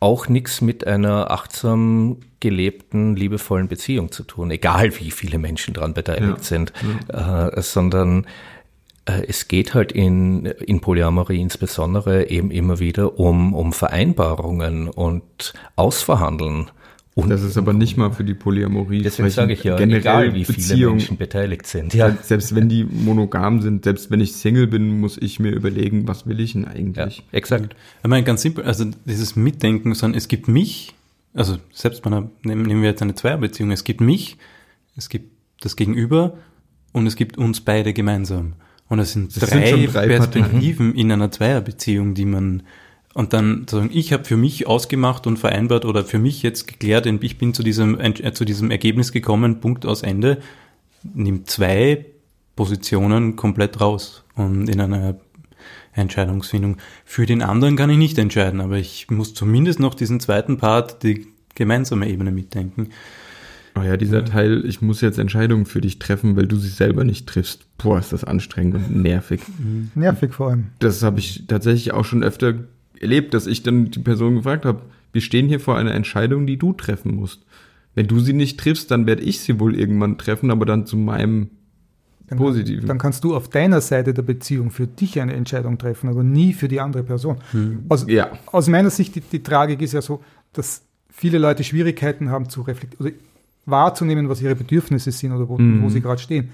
Speaker 4: auch nichts mit einer achtsam gelebten, liebevollen Beziehung zu tun, egal wie viele Menschen daran beteiligt
Speaker 3: Ja.
Speaker 4: sind, äh, sondern äh, es geht halt in, in Polyamorie insbesondere eben immer wieder um, um Vereinbarungen und Ausverhandeln. Und
Speaker 3: das ist aber nicht mal für die Polyamorie.
Speaker 4: deswegen sage ich ja,
Speaker 3: generell
Speaker 4: egal wie viele Menschen beteiligt sind. Ja,
Speaker 3: Selbst wenn die monogam sind, selbst wenn ich Single bin, muss ich mir überlegen, was will ich denn
Speaker 4: ja
Speaker 3: eigentlich?
Speaker 4: exakt.
Speaker 5: Ich meine, ganz simpel, also dieses Mitdenken, sondern es gibt mich, also selbst bei einer, nehmen wir jetzt eine Zweierbeziehung, es gibt mich, es gibt das Gegenüber und es gibt uns beide gemeinsam. Und es sind
Speaker 3: Das
Speaker 5: drei,
Speaker 3: sind drei
Speaker 5: Perspektiven in einer Zweierbeziehung, die man und dann sagen, ich habe für mich ausgemacht und vereinbart oder für mich jetzt geklärt, ich bin zu diesem äh, zu diesem Ergebnis gekommen, Punkt aus Ende, nimmt zwei Positionen komplett raus und in einer Entscheidungsfindung. Für den anderen kann ich nicht entscheiden, aber ich muss zumindest noch diesen zweiten Part, die gemeinsame Ebene mitdenken.
Speaker 3: Oh ja, dieser Teil, ich muss jetzt Entscheidungen für dich treffen, weil du sie selber nicht triffst. Boah, ist das anstrengend und nervig.
Speaker 2: Nervig vor allem.
Speaker 3: Das habe ich tatsächlich auch schon öfter erlebt, dass ich dann die Person gefragt habe, wir stehen hier vor einer Entscheidung, die du treffen musst. Wenn du sie nicht triffst, dann werde ich sie wohl irgendwann treffen, aber dann zu meinem
Speaker 2: Dann,
Speaker 3: Positiven.
Speaker 2: Dann kannst du auf deiner Seite der Beziehung für dich eine Entscheidung treffen, aber nie für die andere Person. Aus,
Speaker 3: Ja.
Speaker 2: aus meiner Sicht, die, die Tragik ist ja so, dass viele Leute Schwierigkeiten haben zu reflektieren oder wahrzunehmen, was ihre Bedürfnisse sind oder wo,
Speaker 3: Mhm.
Speaker 2: wo sie gerade stehen.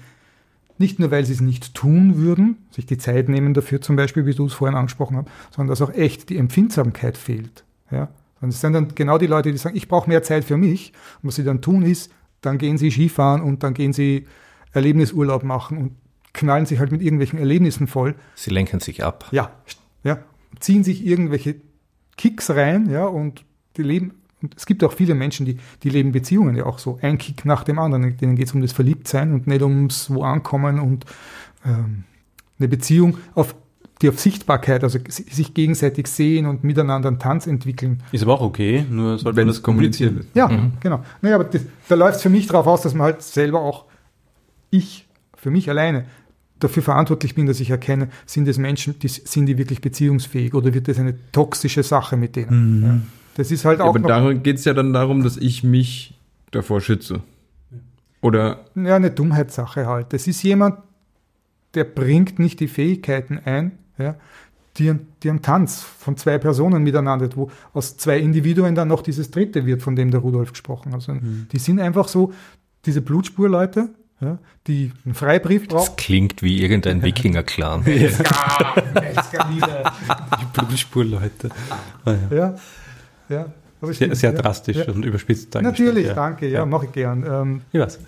Speaker 2: Nicht nur, weil sie es nicht tun würden, sich die Zeit nehmen dafür zum Beispiel, wie du es vorhin angesprochen hast, sondern dass auch echt die Empfindsamkeit fehlt. Ja? Und es sind dann genau die Leute, die sagen, ich brauche mehr Zeit für mich. Und was sie dann tun ist, dann gehen sie Skifahren und dann gehen sie Erlebnisurlaub machen und knallen sich halt mit irgendwelchen Erlebnissen voll.
Speaker 4: Sie lenken sich ab.
Speaker 2: Ja, ja, ziehen sich irgendwelche Kicks rein, ja, und die leben, und es gibt auch viele Menschen, die, die leben Beziehungen ja auch so, ein Kick nach dem anderen, denen geht es um das Verliebtsein und nicht ums wo ankommen und ähm, eine Beziehung, auf, die auf Sichtbarkeit, also si- sich gegenseitig sehen und miteinander einen Tanz entwickeln.
Speaker 5: Ist aber auch okay, nur sollte
Speaker 3: wenn
Speaker 5: man
Speaker 3: es
Speaker 5: das
Speaker 3: kommuniziert wird.
Speaker 2: Ja, genau. Naja, aber das, da läuft es für mich darauf aus, dass man halt selber auch, ich, für mich alleine, dafür verantwortlich bin, dass ich erkenne, sind es Menschen, die, sind die wirklich beziehungsfähig oder wird das eine toxische Sache mit denen? Ja. Das ist halt
Speaker 3: Ja,
Speaker 2: auch
Speaker 3: aber
Speaker 2: noch,
Speaker 3: darin geht es ja dann darum, dass ich mich davor schütze. Oder
Speaker 2: ja, eine Dummheitssache halt. Das ist jemand, der bringt nicht die Fähigkeiten ein, ja, die, die einen Tanz von zwei Personen miteinander, wo aus zwei Individuen dann noch dieses dritte wird, von dem der Rudolf gesprochen hat. Also, Die sind einfach so, diese Blutspurleute, ja, die einen Freibrief
Speaker 4: Das
Speaker 2: brauchen.
Speaker 4: klingt wie irgendein Wikinger-Clan.
Speaker 5: Die Blutspurleute. Ah, ja.
Speaker 2: ja, ja. Aber
Speaker 5: Sehr,
Speaker 2: stimmt,
Speaker 5: sehr
Speaker 2: ja.
Speaker 5: drastisch
Speaker 2: Ja.
Speaker 5: und überspitzt.
Speaker 2: Natürlich,
Speaker 5: ja.
Speaker 2: danke, ja,
Speaker 5: Ja.
Speaker 2: mache ich gern. Ähm,
Speaker 5: Ich weiß.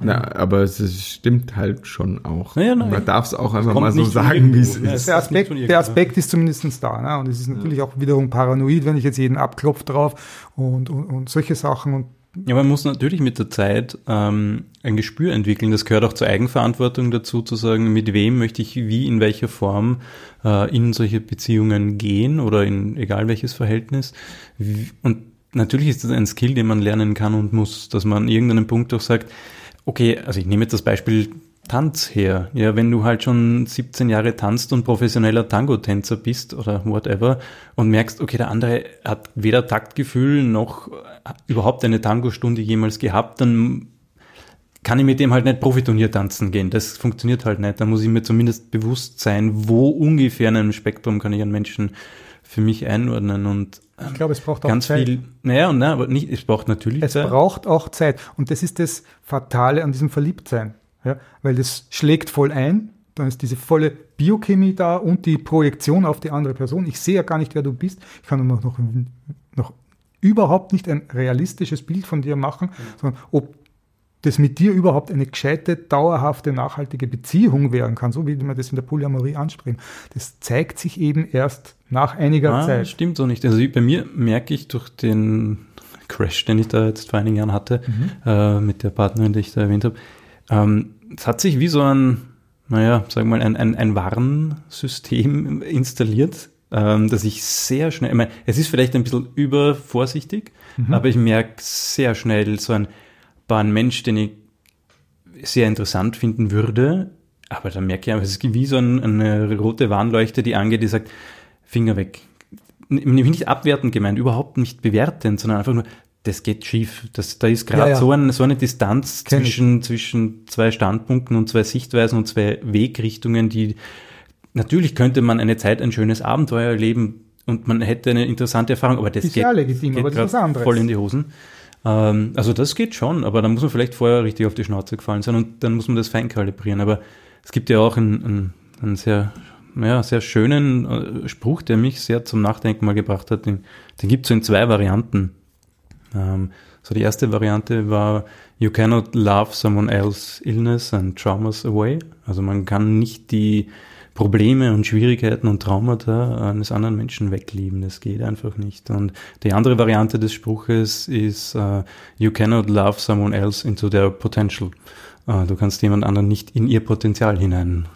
Speaker 3: Na, aber es stimmt halt schon auch.
Speaker 5: Ja, nein.
Speaker 3: Man darf es auch einfach mal so sagen, wie es ist.
Speaker 2: der, Aspekt, der. Aspekt ist zumindest da. Ne? Und es ist natürlich auch wiederum paranoid, wenn ich jetzt jeden abklopfe drauf und, und, und solche Sachen. Und
Speaker 5: Ja, man muss natürlich mit der Zeit ähm, ein Gespür entwickeln. Das gehört auch zur Eigenverantwortung dazu, zu sagen, mit wem möchte ich wie, in welcher Form äh, in solche Beziehungen gehen oder in egal welches Verhältnis. Und natürlich ist das ein Skill, den man lernen kann und muss, dass man an irgendeinem Punkt auch sagt, okay, also ich nehme jetzt das Beispiel Tanz her. Ja, wenn du halt schon 17 Jahre tanzt und professioneller Tango-Tänzer bist oder whatever und merkst, okay, der andere hat weder Taktgefühl noch überhaupt eine Tango-Stunde jemals gehabt, dann kann ich mit dem halt nicht Profiturnier tanzen gehen. Das funktioniert halt nicht. Da muss ich mir zumindest bewusst sein, wo ungefähr in einem Spektrum kann ich einen Menschen für mich einordnen und
Speaker 2: ich glaube, es braucht auch
Speaker 5: ganz
Speaker 2: Zeit.
Speaker 5: viel. Naja, und nein, aber nicht, es braucht natürlich
Speaker 2: Es
Speaker 5: Zeit.
Speaker 2: braucht auch Zeit. Und das ist das Fatale an diesem Verliebtsein. Ja? Weil das schlägt voll ein, dann ist diese volle Biochemie da und die Projektion auf die andere Person. Ich sehe ja gar nicht, wer du bist. Ich kann noch, noch, noch überhaupt nicht ein realistisches Bild von dir machen, sondern ob das mit dir überhaupt eine gescheite, dauerhafte, nachhaltige Beziehung werden kann, so wie wir das in der Polyamorie ansprechen. Das zeigt sich eben erst nach einiger
Speaker 5: ah,
Speaker 2: Zeit.
Speaker 5: Stimmt so nicht. Also bei mir merke ich durch den Crash, den ich da jetzt vor einigen Jahren hatte,
Speaker 2: Mhm.
Speaker 5: äh, mit der Partnerin, die ich da erwähnt habe, ähm, es hat sich wie so ein, naja, sagen wir mal, ein, ein, ein Warnsystem installiert, ähm, dass ich sehr schnell, ich meine, es ist vielleicht ein bisschen übervorsichtig,
Speaker 2: Mhm.
Speaker 5: aber ich merke sehr schnell so ein, war ein Mensch, den ich sehr interessant finden würde, aber dann merke ich einfach, es ist wie so ein, eine rote Warnleuchte, die angeht, die sagt, Finger weg. Nicht abwertend gemeint, überhaupt nicht bewertend, sondern einfach nur, das geht schief. Das, da ist gerade
Speaker 2: Ja, ja.
Speaker 5: so, ein, so eine Distanz
Speaker 2: Kenn ich.
Speaker 5: zwischen, zwischen zwei Standpunkten und zwei Sichtweisen und zwei Wegrichtungen, die natürlich könnte man eine Zeit ein schönes Abenteuer erleben und man hätte eine interessante Erfahrung, aber das
Speaker 2: Ist
Speaker 5: geht,
Speaker 2: ja legitim,
Speaker 5: geht
Speaker 2: aber das ist was
Speaker 5: voll in die Hosen. Ähm, also das geht schon, aber da muss man vielleicht vorher richtig auf die Schnauze gefallen sein und dann muss man das fein kalibrieren. Aber es gibt ja auch einen, einen, einen sehr, ja, sehr schönen äh, Spruch, der mich sehr zum Nachdenken mal gebracht hat. Den, den gibt es so in zwei Varianten. Ähm, so die erste Variante war, you cannot love someone else illness and traumas away. Also man kann nicht die Probleme und Schwierigkeiten und Traumata eines anderen Menschen weglieben. Das geht einfach nicht. Und die andere Variante des Spruches ist, uh, you cannot love someone else into their potential. Uh, du kannst jemand anderen nicht in ihr Potenzial hinein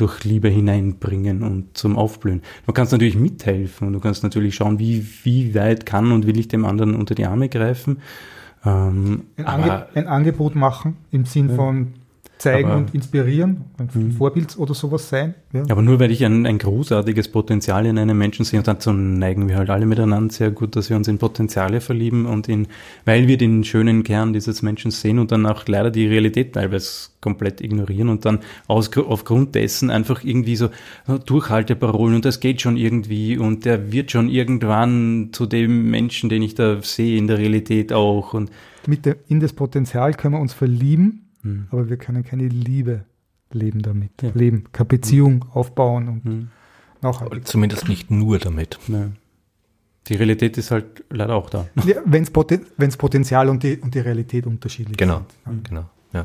Speaker 5: durch Liebe hineinbringen und zum Aufblühen. Du kannst natürlich mithelfen und du kannst natürlich schauen, wie, wie weit kann und will ich dem anderen unter die Arme greifen. Ähm,
Speaker 2: Ein, Ange ein Angebot machen im Sinn von zeigen
Speaker 5: Aber-
Speaker 2: und inspirieren, ein
Speaker 5: Mhm.
Speaker 2: Vorbild oder sowas sein. Ja.
Speaker 5: Aber nur weil ich ein, ein großartiges Potenzial in einem Menschen sehe und dazu neigen wir halt alle miteinander sehr gut, dass wir uns in Potenziale verlieben und in, weil wir den schönen Kern dieses Menschen sehen und dann auch leider die Realität teilweise komplett ignorieren und dann aus, aufgrund dessen einfach irgendwie so so Durchhalteparolen und das geht schon irgendwie und der wird schon irgendwann zu dem Menschen, den ich da sehe in der Realität auch und
Speaker 2: Mit der, in das Potenzial können wir uns verlieben,
Speaker 5: Hm.
Speaker 2: aber wir können keine Liebe leben damit.
Speaker 5: Ja.
Speaker 2: Leben, keine Beziehung aufbauen und
Speaker 5: Hm.
Speaker 2: nachhaltig.
Speaker 4: Zumindest nicht nur damit.
Speaker 5: ja. die Realität ist halt leider auch da.
Speaker 2: Ja, Wenn es Poten Potenzial und die, und die Realität unterschiedlich
Speaker 4: Genau,
Speaker 2: sind.
Speaker 4: genau. Ja.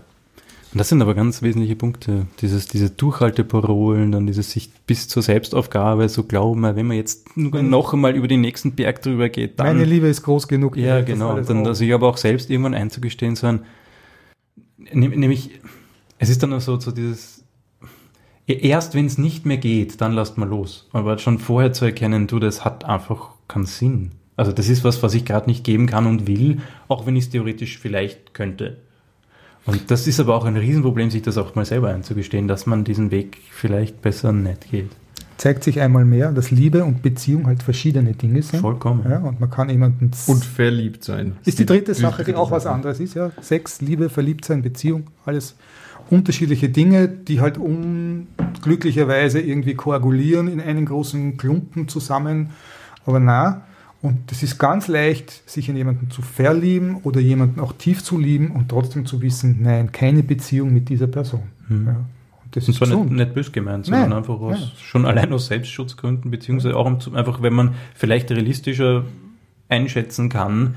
Speaker 5: Und das sind aber ganz wesentliche Punkte. Dieses, diese Durchhalteparolen, dann dieses sich bis zur Selbstaufgabe so glauben, wenn man jetzt noch einmal über den nächsten Berg drüber geht, dann.
Speaker 2: Meine Liebe ist groß genug.
Speaker 5: ja,
Speaker 2: das
Speaker 5: genau. Dann, also ich aber auch selbst irgendwann einzugestehen, so ein, nehm- nämlich, es ist dann so, so dieses, erst wenn es nicht mehr geht, dann lasst mal los. Aber schon vorher zu erkennen, du, das hat einfach keinen Sinn. Also das ist was, was ich gerade nicht geben kann und will, auch wenn ich es theoretisch vielleicht könnte. Und das ist aber auch ein Riesenproblem, sich das auch mal selber einzugestehen, dass man diesen Weg vielleicht besser nicht geht.
Speaker 2: Zeigt sich einmal mehr, dass Liebe und Beziehung halt verschiedene Dinge sind.
Speaker 5: Vollkommen.
Speaker 2: Ja, und man kann jemanden.
Speaker 3: Und verliebt sein.
Speaker 2: ist die dritte Sache, die auch was anderes ist, ja. Sex, Liebe, Verliebtsein, Beziehung, alles unterschiedliche Dinge, die halt unglücklicherweise irgendwie koagulieren in einen großen Klumpen zusammen. Aber na, und das ist ganz leicht, sich in jemanden zu verlieben oder jemanden auch tief zu lieben und trotzdem zu wissen, nein, keine Beziehung mit dieser Person.
Speaker 5: Mhm.
Speaker 2: Ja. Und das ist
Speaker 5: zwar nicht, nicht bös gemeint, sondern
Speaker 2: Nein,
Speaker 5: einfach aus,
Speaker 2: nein.
Speaker 5: schon allein aus Selbstschutzgründen, beziehungsweise auch um zu- einfach, wenn man vielleicht realistischer einschätzen kann,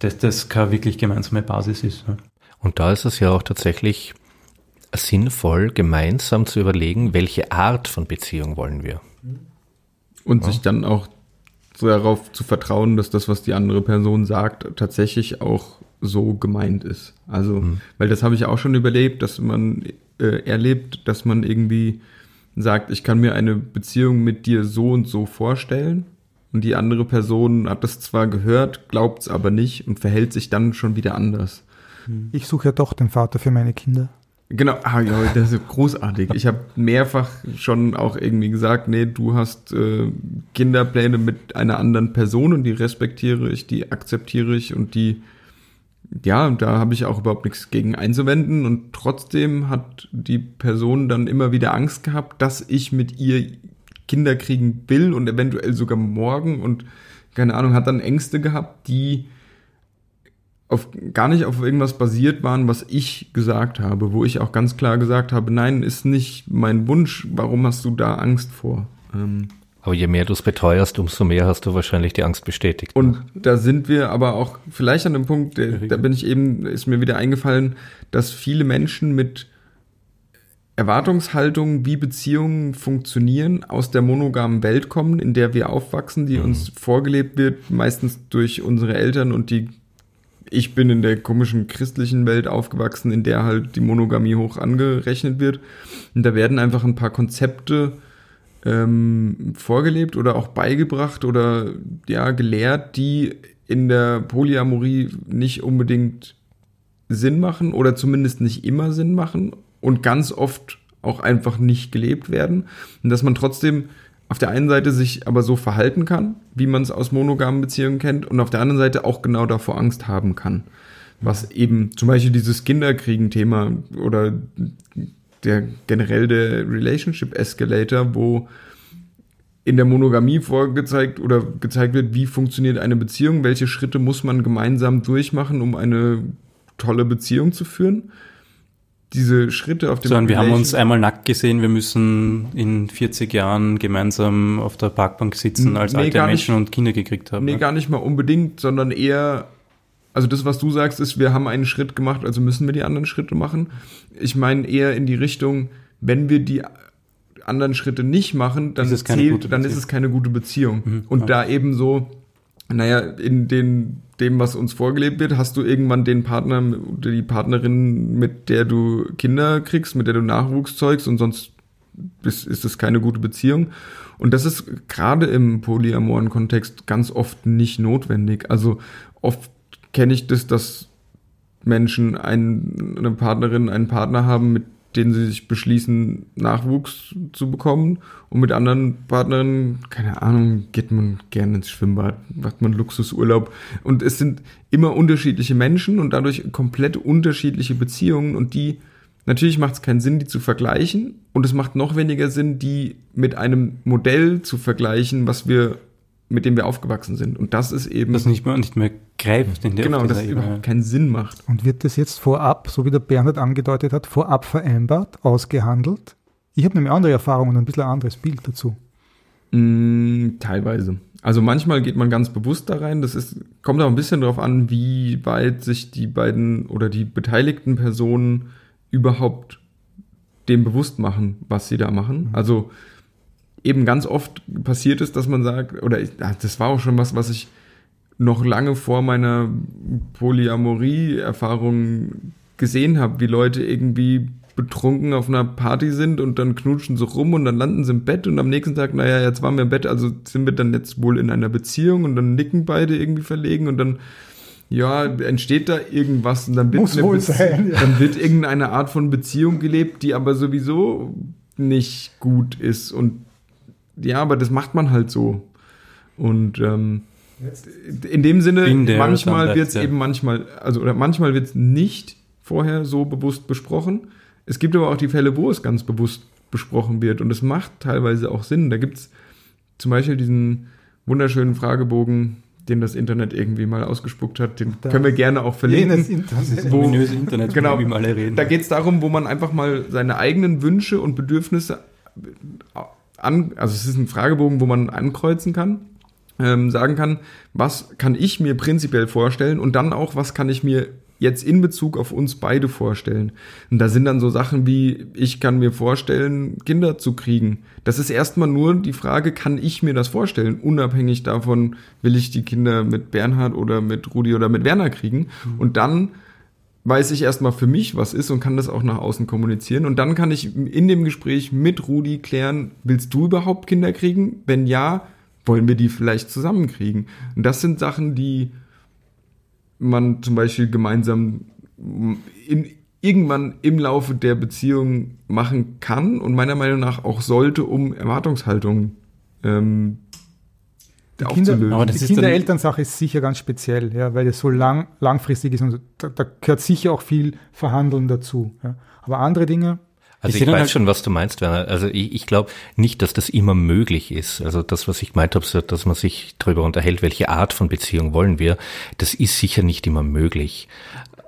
Speaker 5: dass das keine wirklich gemeinsame Basis ist. ne?
Speaker 4: Und da ist es ja auch tatsächlich sinnvoll, gemeinsam zu überlegen, welche Art von Beziehung wollen wir.
Speaker 3: Und sich dann auch so darauf zu vertrauen, dass das, was die andere Person sagt, tatsächlich auch so gemeint ist. Also, weil das habe ich auch schon überlebt, dass man äh, erlebt, dass man irgendwie sagt, ich kann mir eine Beziehung mit dir so und so vorstellen. Und die andere Person hat das zwar gehört, glaubt es aber nicht und verhält sich dann schon wieder anders.
Speaker 2: Ich suche ja doch den Vater für meine Kinder.
Speaker 3: Genau, ah, ja, das ist großartig. Ich habe mehrfach schon auch irgendwie gesagt, nee, du hast äh, Kinderpläne mit einer anderen Person und die respektiere ich, die akzeptiere ich und die, ja, da habe ich auch überhaupt nichts gegen einzuwenden und trotzdem hat die Person dann immer wieder Angst gehabt, dass ich mit ihr Kinder kriegen will und eventuell sogar morgen und keine Ahnung, hat dann Ängste gehabt, die auf, gar nicht auf irgendwas basiert waren, was ich gesagt habe, wo ich auch ganz klar gesagt habe, nein, ist nicht mein Wunsch, warum hast du da Angst vor? Ähm,
Speaker 4: aber je mehr du es beteuerst, umso mehr hast du wahrscheinlich die Angst bestätigt.
Speaker 3: Und da sind wir aber auch vielleicht an dem Punkt, da, da bin ich eben, ist mir wieder eingefallen, dass viele Menschen mit Erwartungshaltungen, wie Beziehungen funktionieren, aus der monogamen Welt kommen, in der wir aufwachsen, die mhm. uns vorgelebt wird, meistens durch unsere Eltern und die ich bin in der komischen christlichen Welt aufgewachsen, in der halt die Monogamie hoch angerechnet wird. Und da werden einfach ein paar Konzepte ähm, vorgelebt oder auch beigebracht oder ja gelehrt, die in der Polyamorie nicht unbedingt Sinn machen oder zumindest nicht immer Sinn machen und ganz oft auch einfach nicht gelebt werden. Und dass man trotzdem auf der einen Seite sich aber so verhalten kann, wie man es aus monogamen Beziehungen kennt, und auf der anderen Seite auch genau davor Angst haben kann. Was eben zum Beispiel dieses Kinderkriegen-Thema oder der generell der Relationship Escalator, wo in der Monogamie vorgezeigt oder gezeigt wird, wie funktioniert eine Beziehung, welche Schritte muss man gemeinsam durchmachen, um eine tolle Beziehung zu führen diese Schritte auf dem
Speaker 5: Sondern wir haben uns einmal nackt gesehen, wir müssen in 40 Jahren gemeinsam auf der Parkbank sitzen, als nee, alte Menschen nicht, und Kinder gekriegt haben.
Speaker 3: Nee, ne? gar nicht mal unbedingt, sondern eher, also das, was du sagst, ist, wir haben einen Schritt gemacht, also müssen wir die anderen Schritte machen. Ich meine eher in die Richtung, wenn wir die anderen Schritte nicht machen, dann, ist zählt, dann ist es keine gute Beziehung. Mhm, und ja. da eben so, naja, in den dem, was uns vorgelebt wird, hast du irgendwann den Partner oder die Partnerin, mit der du Kinder kriegst, mit der du Nachwuchs zeugst und sonst ist, ist es keine gute Beziehung. Und das ist gerade im polyamoren Kontext ganz oft nicht notwendig. Also oft kenne ich das, dass Menschen einen, eine Partnerin, einen Partner haben, mit denen sie sich beschließen, Nachwuchs zu bekommen. Und mit anderen Partnern, keine Ahnung, geht man gerne ins Schwimmbad, macht man Luxusurlaub. Und es sind immer unterschiedliche Menschen und dadurch komplett unterschiedliche Beziehungen. Und die, natürlich macht es keinen Sinn, die zu vergleichen. Und es macht noch weniger Sinn, die mit einem Modell zu vergleichen, was wir mit dem wir aufgewachsen sind. Und das ist eben.
Speaker 5: Das nicht mehr, nicht mehr greift
Speaker 3: in der Genau, das überhaupt keinen Sinn macht.
Speaker 2: Und wird das jetzt vorab, so wie der Bernhard angedeutet hat, vorab vereinbart, ausgehandelt? Ich habe nämlich andere Erfahrungen und ein bisschen ein anderes Bild dazu.
Speaker 3: Mm, teilweise. Also manchmal geht man ganz bewusst da rein. Das ist, kommt auch ein bisschen darauf an, wie weit sich die beiden oder die beteiligten Personen überhaupt dem bewusst machen, was sie da machen. Mhm. Also eben ganz oft passiert ist, dass man sagt, oder ich, das war auch schon was, was ich noch lange vor meiner Polyamorie-Erfahrung gesehen habe, wie Leute irgendwie betrunken auf einer Party sind und dann knutschen sie rum und dann landen sie im Bett und am nächsten Tag, naja, jetzt waren wir im Bett, also sind wir dann jetzt wohl in einer Beziehung und dann nicken beide irgendwie verlegen und dann ja, entsteht da irgendwas und dann wird, ja. dann wird irgendeine Art von Beziehung gelebt, die aber sowieso nicht gut ist und ja, aber das macht man halt so. Und ähm, in dem Sinne, manchmal wird es eben manchmal, also oder manchmal wird es nicht vorher so bewusst besprochen. Es gibt aber auch die Fälle, wo es ganz bewusst besprochen wird und es macht teilweise auch Sinn. Da gibt es zum Beispiel diesen wunderschönen Fragebogen, den das Internet irgendwie mal ausgespuckt hat. Den das können wir gerne auch verlinken. Jenes
Speaker 5: Internet. Wo, Internet,
Speaker 3: genau, wie mal reden. Da geht es darum, wo man einfach mal seine eigenen Wünsche und Bedürfnisse an, also es ist ein Fragebogen, wo man ankreuzen kann, ähm, sagen kann, was kann ich mir prinzipiell vorstellen und dann auch, was kann ich mir jetzt in Bezug auf uns beide vorstellen. Und da sind dann so Sachen wie, ich kann mir vorstellen, Kinder zu kriegen. Das ist erstmal nur die Frage, kann ich mir das vorstellen? Unabhängig davon, will ich die Kinder mit Bernhard oder mit Rudi oder mit Werner kriegen? Mhm. Und dann weiß ich erstmal für mich, was ist und kann das auch nach außen kommunizieren. Und dann kann ich in dem Gespräch mit Rudi klären, willst du überhaupt Kinder kriegen? Wenn ja, wollen wir die vielleicht zusammenkriegen? Und das sind Sachen, die man zum Beispiel gemeinsam in, irgendwann im Laufe der Beziehung machen kann und meiner Meinung nach auch sollte, um Erwartungshaltung ähm,
Speaker 2: Die, Kinder,
Speaker 3: aufzulösen.
Speaker 5: Aber das
Speaker 2: die Kinderelternsache ist sicher ganz speziell, ja, weil es so lang, langfristig ist und da, da gehört sicher auch viel Verhandeln dazu. Ja. Aber andere Dinge,
Speaker 4: Also
Speaker 5: Ich
Speaker 4: ich, weiß
Speaker 5: halt-
Speaker 4: schon, was du meinst, Werner. Also ich, ich glaube nicht, dass das immer möglich ist. Also das, was ich gemeint habe, so, dass man sich darüber unterhält, welche Art von Beziehung wollen wir, das ist sicher nicht immer möglich.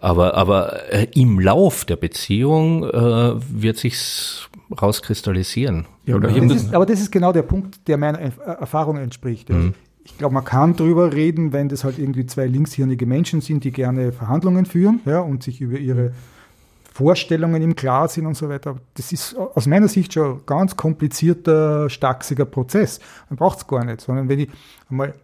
Speaker 4: Aber, aber äh, im Lauf der Beziehung äh, wird sich's rauskristallisieren.
Speaker 3: ja,
Speaker 2: das ist, aber das ist genau der Punkt, der meiner Erf- Erfahrung entspricht. Also Ich glaube, man kann drüber reden, wenn das halt irgendwie zwei linkshirnige Menschen sind, die gerne Verhandlungen führen ja, und sich über ihre Vorstellungen im Klar sind und so weiter. Das ist aus meiner Sicht schon ein ganz komplizierter, stachsiger Prozess. Man braucht es gar nicht, sondern wenn ich einmal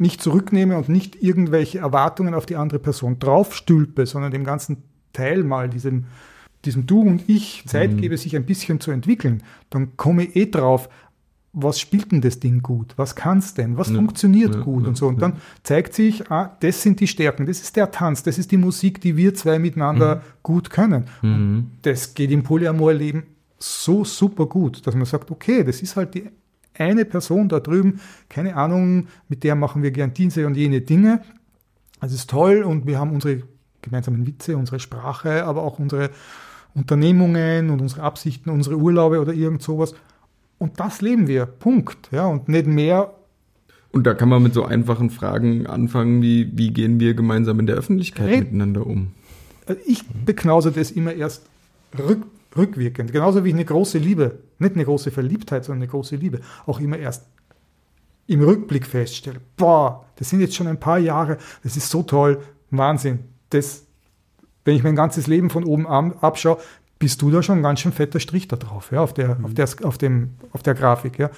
Speaker 2: mich zurücknehme und nicht irgendwelche Erwartungen auf die andere Person draufstülpe, sondern dem ganzen Teil mal diesem, diesem Du und Ich Zeit gebe, sich ein bisschen zu entwickeln, dann komme ich eh drauf, was spielt denn das Ding gut? Was kann's denn? Was funktioniert
Speaker 3: ja,
Speaker 2: gut?
Speaker 3: ja,
Speaker 2: und so. Und dann zeigt sich, ah, das sind die Stärken, das ist der Tanz, das ist die Musik, die wir zwei miteinander gut können. Und das geht im Polyamor-Leben so super gut, dass man sagt, okay, das ist halt die eine Person da drüben, keine Ahnung, mit der machen wir gern diese und jene Dinge. Das ist toll und wir haben unsere gemeinsamen Witze, unsere Sprache, aber auch unsere Unternehmungen und unsere Absichten, unsere Urlaube oder irgend sowas. Und das leben wir. Punkt. Ja, und nicht mehr.
Speaker 3: Und da kann man mit so einfachen Fragen anfangen, wie, wie gehen wir gemeinsam in der Öffentlichkeit
Speaker 2: Red-
Speaker 3: miteinander um?
Speaker 2: Also Ich beknause das immer erst rück, rückwirkend. Genauso wie ich eine große Liebe, nicht eine große Verliebtheit, sondern eine große Liebe, auch immer erst im Rückblick feststelle. Boah, das sind jetzt schon ein paar Jahre, das ist so toll, Wahnsinn. Das, wenn ich mein ganzes Leben von oben an, abschaue, bist du da schon ein ganz schön fetter Strich da drauf, ja, auf der, auf der, auf dem, auf der Grafik, ja.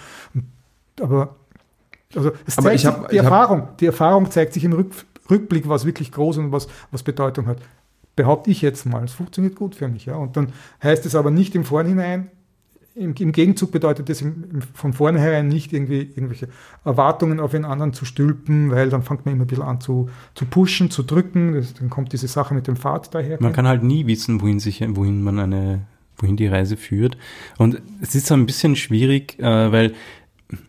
Speaker 2: Aber, also, es
Speaker 3: Aber
Speaker 2: zeigt
Speaker 3: ich
Speaker 2: sich,
Speaker 3: hab-
Speaker 2: die
Speaker 3: hab-
Speaker 2: Erfahrung, die Erfahrung zeigt sich im Rück, Rückblick, was wirklich groß und was, was Bedeutung hat. Behaupte ich jetzt mal. Es funktioniert gut für mich, ja. Und dann heißt es aber nicht im Vorhinein, im, im Gegenzug bedeutet das im, im, von vornherein nicht irgendwie irgendwelche Erwartungen auf den anderen zu stülpen, weil dann fängt man immer ein bisschen an zu, zu pushen, zu drücken. Das, dann kommt diese Sache mit dem Pfad daher.
Speaker 5: Man kann halt nie wissen, wohin sich, wohin man eine, wohin die Reise führt. Und es ist ein bisschen schwierig, äh, weil,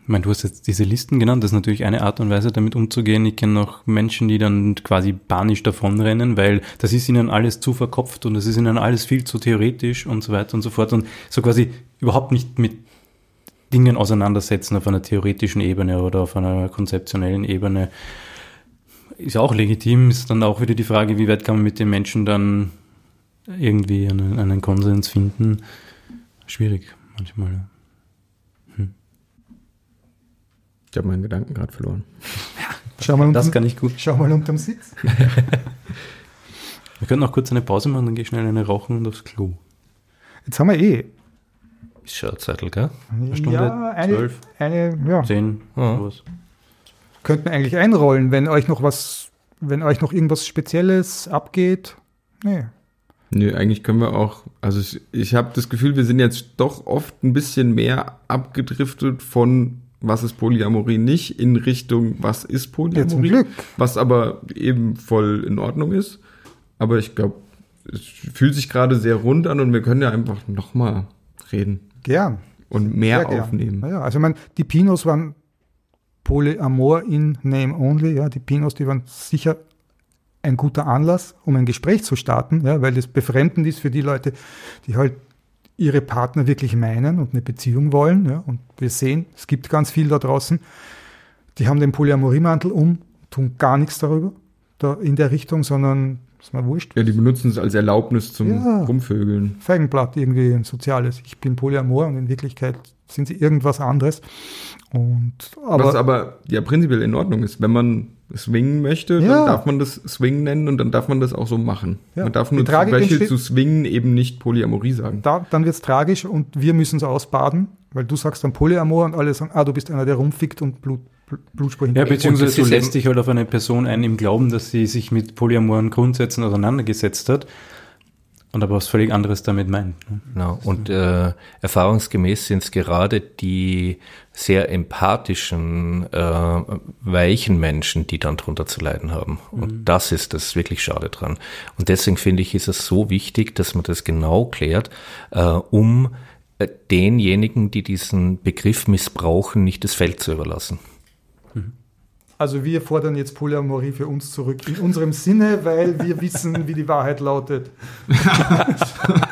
Speaker 5: meine, du hast jetzt diese Listen genannt, das ist natürlich eine Art und Weise, damit umzugehen. Ich kenne auch Menschen, die dann quasi panisch davonrennen, weil das ist ihnen alles zu verkopft und es ist ihnen alles viel zu theoretisch und so weiter und so fort und so quasi überhaupt nicht mit Dingen auseinandersetzen auf einer theoretischen Ebene oder auf einer konzeptionellen Ebene. Ist ja auch legitim, ist dann auch wieder die Frage, wie weit kann man mit den Menschen dann irgendwie einen, einen Konsens finden. Schwierig manchmal. ja.
Speaker 3: Ich habe meinen Gedanken gerade verloren.
Speaker 2: Schau mal,
Speaker 5: Das
Speaker 2: unterm,
Speaker 5: kann ich gut.
Speaker 2: schau mal unterm Sitz.
Speaker 5: Wir können noch kurz eine Pause machen, dann gehe ich schnell eine rauchen und aufs Klo.
Speaker 2: Jetzt haben wir eh
Speaker 4: Ist schon ein Zettel, gell?
Speaker 5: Eine Stunde,
Speaker 2: ja, eine,
Speaker 5: zwölf.
Speaker 2: eine, ja,
Speaker 5: Zehn,
Speaker 4: Ja.
Speaker 5: sowas.
Speaker 2: könnten wir eigentlich einrollen, wenn euch noch was, wenn euch noch irgendwas Spezielles abgeht. Nee.
Speaker 3: Nö, eigentlich können wir auch, also ich, ich habe das Gefühl, wir sind jetzt doch oft ein bisschen mehr abgedriftet von was ist Polyamorie nicht in Richtung was ist
Speaker 2: Ja,
Speaker 3: Polyamorie,
Speaker 2: zum Glück.
Speaker 3: was aber eben voll in Ordnung ist. Aber ich glaube, es fühlt sich gerade sehr rund an und wir können ja einfach nochmal reden
Speaker 2: Gern.
Speaker 3: und mehr
Speaker 2: Sehr
Speaker 3: aufnehmen.
Speaker 2: Ja, also ich meine, die Pinos waren Polyamor in Name Only, ja, die Pinos, die waren sicher ein guter Anlass, um ein Gespräch zu starten, ja, weil das befremdend ist für die Leute, die halt ihre Partner wirklich meinen und eine Beziehung wollen. Ja, und wir sehen, es gibt ganz viel da draußen, die haben den Polyamorie-Mantel um, tun gar nichts darüber, da in der Richtung, sondern ist mir wurscht.
Speaker 3: Ja, die benutzen es als Erlaubnis zum
Speaker 2: Ja.
Speaker 3: Rumvögeln.
Speaker 2: Feigenblatt irgendwie ein soziales. Ich bin Polyamor und in Wirklichkeit sind sie irgendwas anderes. Und aber,
Speaker 3: was aber ja prinzipiell in Ordnung ist. Wenn man swingen möchte,
Speaker 2: Ja.
Speaker 3: dann darf man das Swing nennen und dann darf man das auch so machen.
Speaker 2: Ja.
Speaker 3: Man darf nur zum Beispiel zu swingen eben nicht Polyamorie sagen.
Speaker 2: da, dann wird es tragisch und wir müssen es ausbaden, weil du sagst dann Polyamor und alle sagen, ah, du bist einer, der rumfickt und Blut, Bl- Blutspur
Speaker 5: Ja, beziehungsweise
Speaker 4: ist
Speaker 5: lässt dich halt auf eine Person ein im Glauben, dass sie sich mit polyamoren Grundsätzen auseinandergesetzt hat. Und aber was völlig anderes damit meint. Ne?
Speaker 4: Genau. Und äh, erfahrungsgemäß sind es gerade die sehr empathischen, äh, weichen Menschen, die dann drunter zu leiden haben. Und das ist das wirklich schade dran. Und deswegen finde ich, ist es so wichtig, dass man das genau klärt, äh, um äh, denjenigen, die diesen Begriff missbrauchen, nicht das Feld zu überlassen.
Speaker 2: Also wir fordern jetzt Polyamorie für uns zurück in unserem Sinne, weil wir wissen, wie die Wahrheit lautet.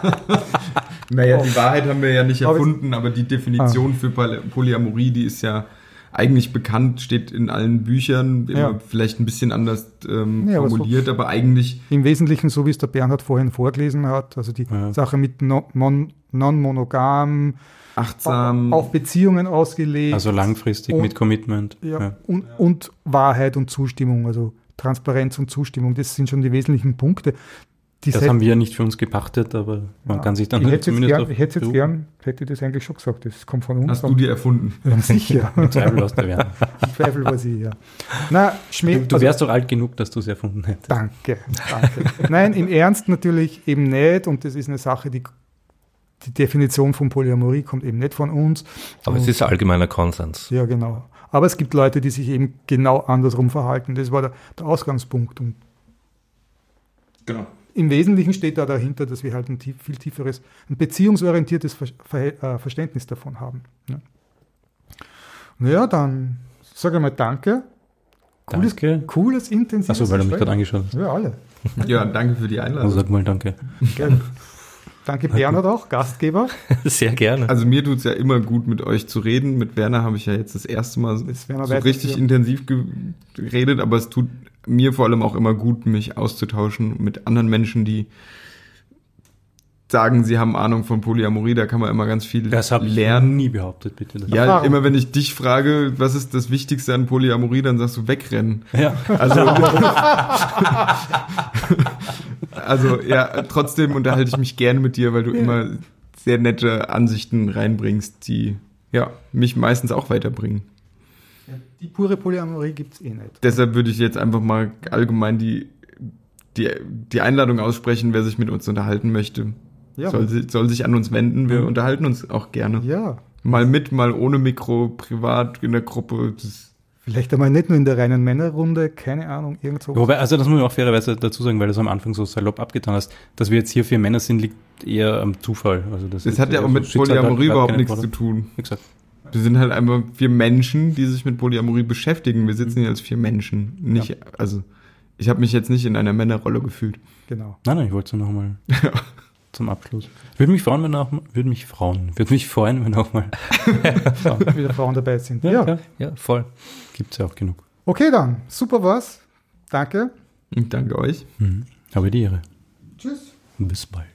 Speaker 3: Naja, die Wahrheit haben wir ja nicht erfunden, aber die Definition
Speaker 2: Ah.
Speaker 3: für Poly- Polyamorie, die ist ja eigentlich bekannt, steht in allen Büchern, immer
Speaker 2: Ja.
Speaker 3: vielleicht ein bisschen anders ähm,
Speaker 2: Ja, aber so-
Speaker 3: formuliert, aber eigentlich
Speaker 2: Im Wesentlichen, so wie es der Bernhard vorhin vorgelesen hat, also die
Speaker 5: Ja.
Speaker 2: Sache mit no, mon, non-monogam,
Speaker 3: achtsam.
Speaker 2: auf Beziehungen ausgelegt.
Speaker 5: Also langfristig
Speaker 2: Und-
Speaker 5: mit Commitment.
Speaker 2: ja,
Speaker 5: Ja.
Speaker 2: Und, und Wahrheit und Zustimmung, also Transparenz und Zustimmung, das sind schon die wesentlichen Punkte. Die
Speaker 5: Das haben wir ja nicht für uns gepachtet, aber man
Speaker 2: Ja.
Speaker 5: kann sich dann
Speaker 2: ich hätte jetzt
Speaker 5: zumindest
Speaker 2: gern,
Speaker 5: auf
Speaker 2: ich hätte jetzt gern, hätte ich das eigentlich schon gesagt, das kommt von uns.
Speaker 3: Hast du die erfunden?
Speaker 2: Ja, sicher.
Speaker 5: Zweifellos der werden.
Speaker 2: Zweifel war sie, ja. Na, Schmäh,
Speaker 5: Du, du wärst doch alt genug, dass du es erfunden hättest.
Speaker 2: Danke, danke. Nein, im Ernst natürlich eben nicht und das ist eine Sache, die die Definition von Polyamorie kommt eben nicht von uns.
Speaker 4: Aber es
Speaker 2: Und-
Speaker 4: ist allgemeiner Konsens.
Speaker 2: Ja, genau. Aber es gibt Leute, die sich eben genau andersrum verhalten. Das war der, der Ausgangspunkt. Und
Speaker 3: Genau.
Speaker 2: im Wesentlichen steht da dahinter, dass wir halt ein tief, viel tieferes, ein beziehungsorientiertes Ver Ver äh, Verständnis davon haben. Ja. Naja, dann sage ich mal Danke. Cooles,
Speaker 5: Danke.
Speaker 2: cooles intensives
Speaker 5: Achso, weil du mich gerade angeschaut hast.
Speaker 2: Ja, alle.
Speaker 3: Ja, danke für die
Speaker 5: Also
Speaker 3: Einladung.
Speaker 5: sag mal danke.
Speaker 2: Gell. Danke Bernhard auch, Gastgeber.
Speaker 4: Sehr gerne.
Speaker 3: Also mir tut's ja immer gut, mit euch zu reden. Mit Werner habe ich ja jetzt das erste Mal so richtig intensiv ge- geredet, aber es tut mir vor allem auch immer gut, mich auszutauschen mit anderen Menschen, die sagen, sie haben Ahnung von Polyamorie. Da kann man immer ganz viel
Speaker 5: Das habe ich
Speaker 3: lernen.
Speaker 5: nie behauptet, bitte. Das
Speaker 3: Ja,
Speaker 2: Erfahrung.
Speaker 3: immer wenn ich dich frage, was ist das Wichtigste an Polyamorie, dann sagst du wegrennen.
Speaker 5: ja.
Speaker 3: Also, also ja, trotzdem unterhalte ich mich gerne mit dir, weil du immer sehr nette Ansichten reinbringst, die ja mich meistens auch weiterbringen.
Speaker 2: Die pure Polyamorie gibt es eh nicht.
Speaker 3: Deshalb würde ich jetzt einfach mal allgemein die, die, die Einladung aussprechen, wer sich mit uns unterhalten möchte.
Speaker 2: Ja,
Speaker 3: Soll, soll sich an uns wenden, wir unterhalten uns auch gerne.
Speaker 2: ja.
Speaker 3: Mal mit, mal ohne Mikro, privat, in der Gruppe. Das,
Speaker 2: Vielleicht einmal nicht nur in der reinen Männerrunde, keine Ahnung, irgendwo.
Speaker 5: Wobei, also das muss man auch fairerweise dazu sagen, weil du es am Anfang so salopp abgetan hast, dass wir jetzt hier vier Männer sind, liegt eher am Zufall. Also das,
Speaker 3: das
Speaker 5: ist
Speaker 3: hat ja auch
Speaker 5: so
Speaker 3: mit Polyamorie überhaupt nichts
Speaker 5: Vorder-
Speaker 3: zu tun.
Speaker 5: Gesagt.
Speaker 3: Wir sind halt einfach vier Menschen, die sich mit Polyamorie beschäftigen. Wir sitzen hier als vier Menschen. Nicht, also, ich habe mich jetzt nicht in einer Männerrolle gefühlt.
Speaker 2: Genau.
Speaker 5: Nein, nein, ich wollte es nur nochmal zum Abschluss. Würde mich freuen, wenn auch, würde mich freuen, würde mich freuen, wenn auch mal.
Speaker 2: Wieder Frauen dabei sind.
Speaker 5: Ja,
Speaker 2: Ja.
Speaker 5: ja.
Speaker 4: Ja, voll.
Speaker 5: Gibt's ja auch genug.
Speaker 2: Okay, dann. Super was. Danke.
Speaker 3: Ich danke euch.
Speaker 5: Mhm. Habe die Ehre.
Speaker 2: Tschüss.
Speaker 5: Bis bald.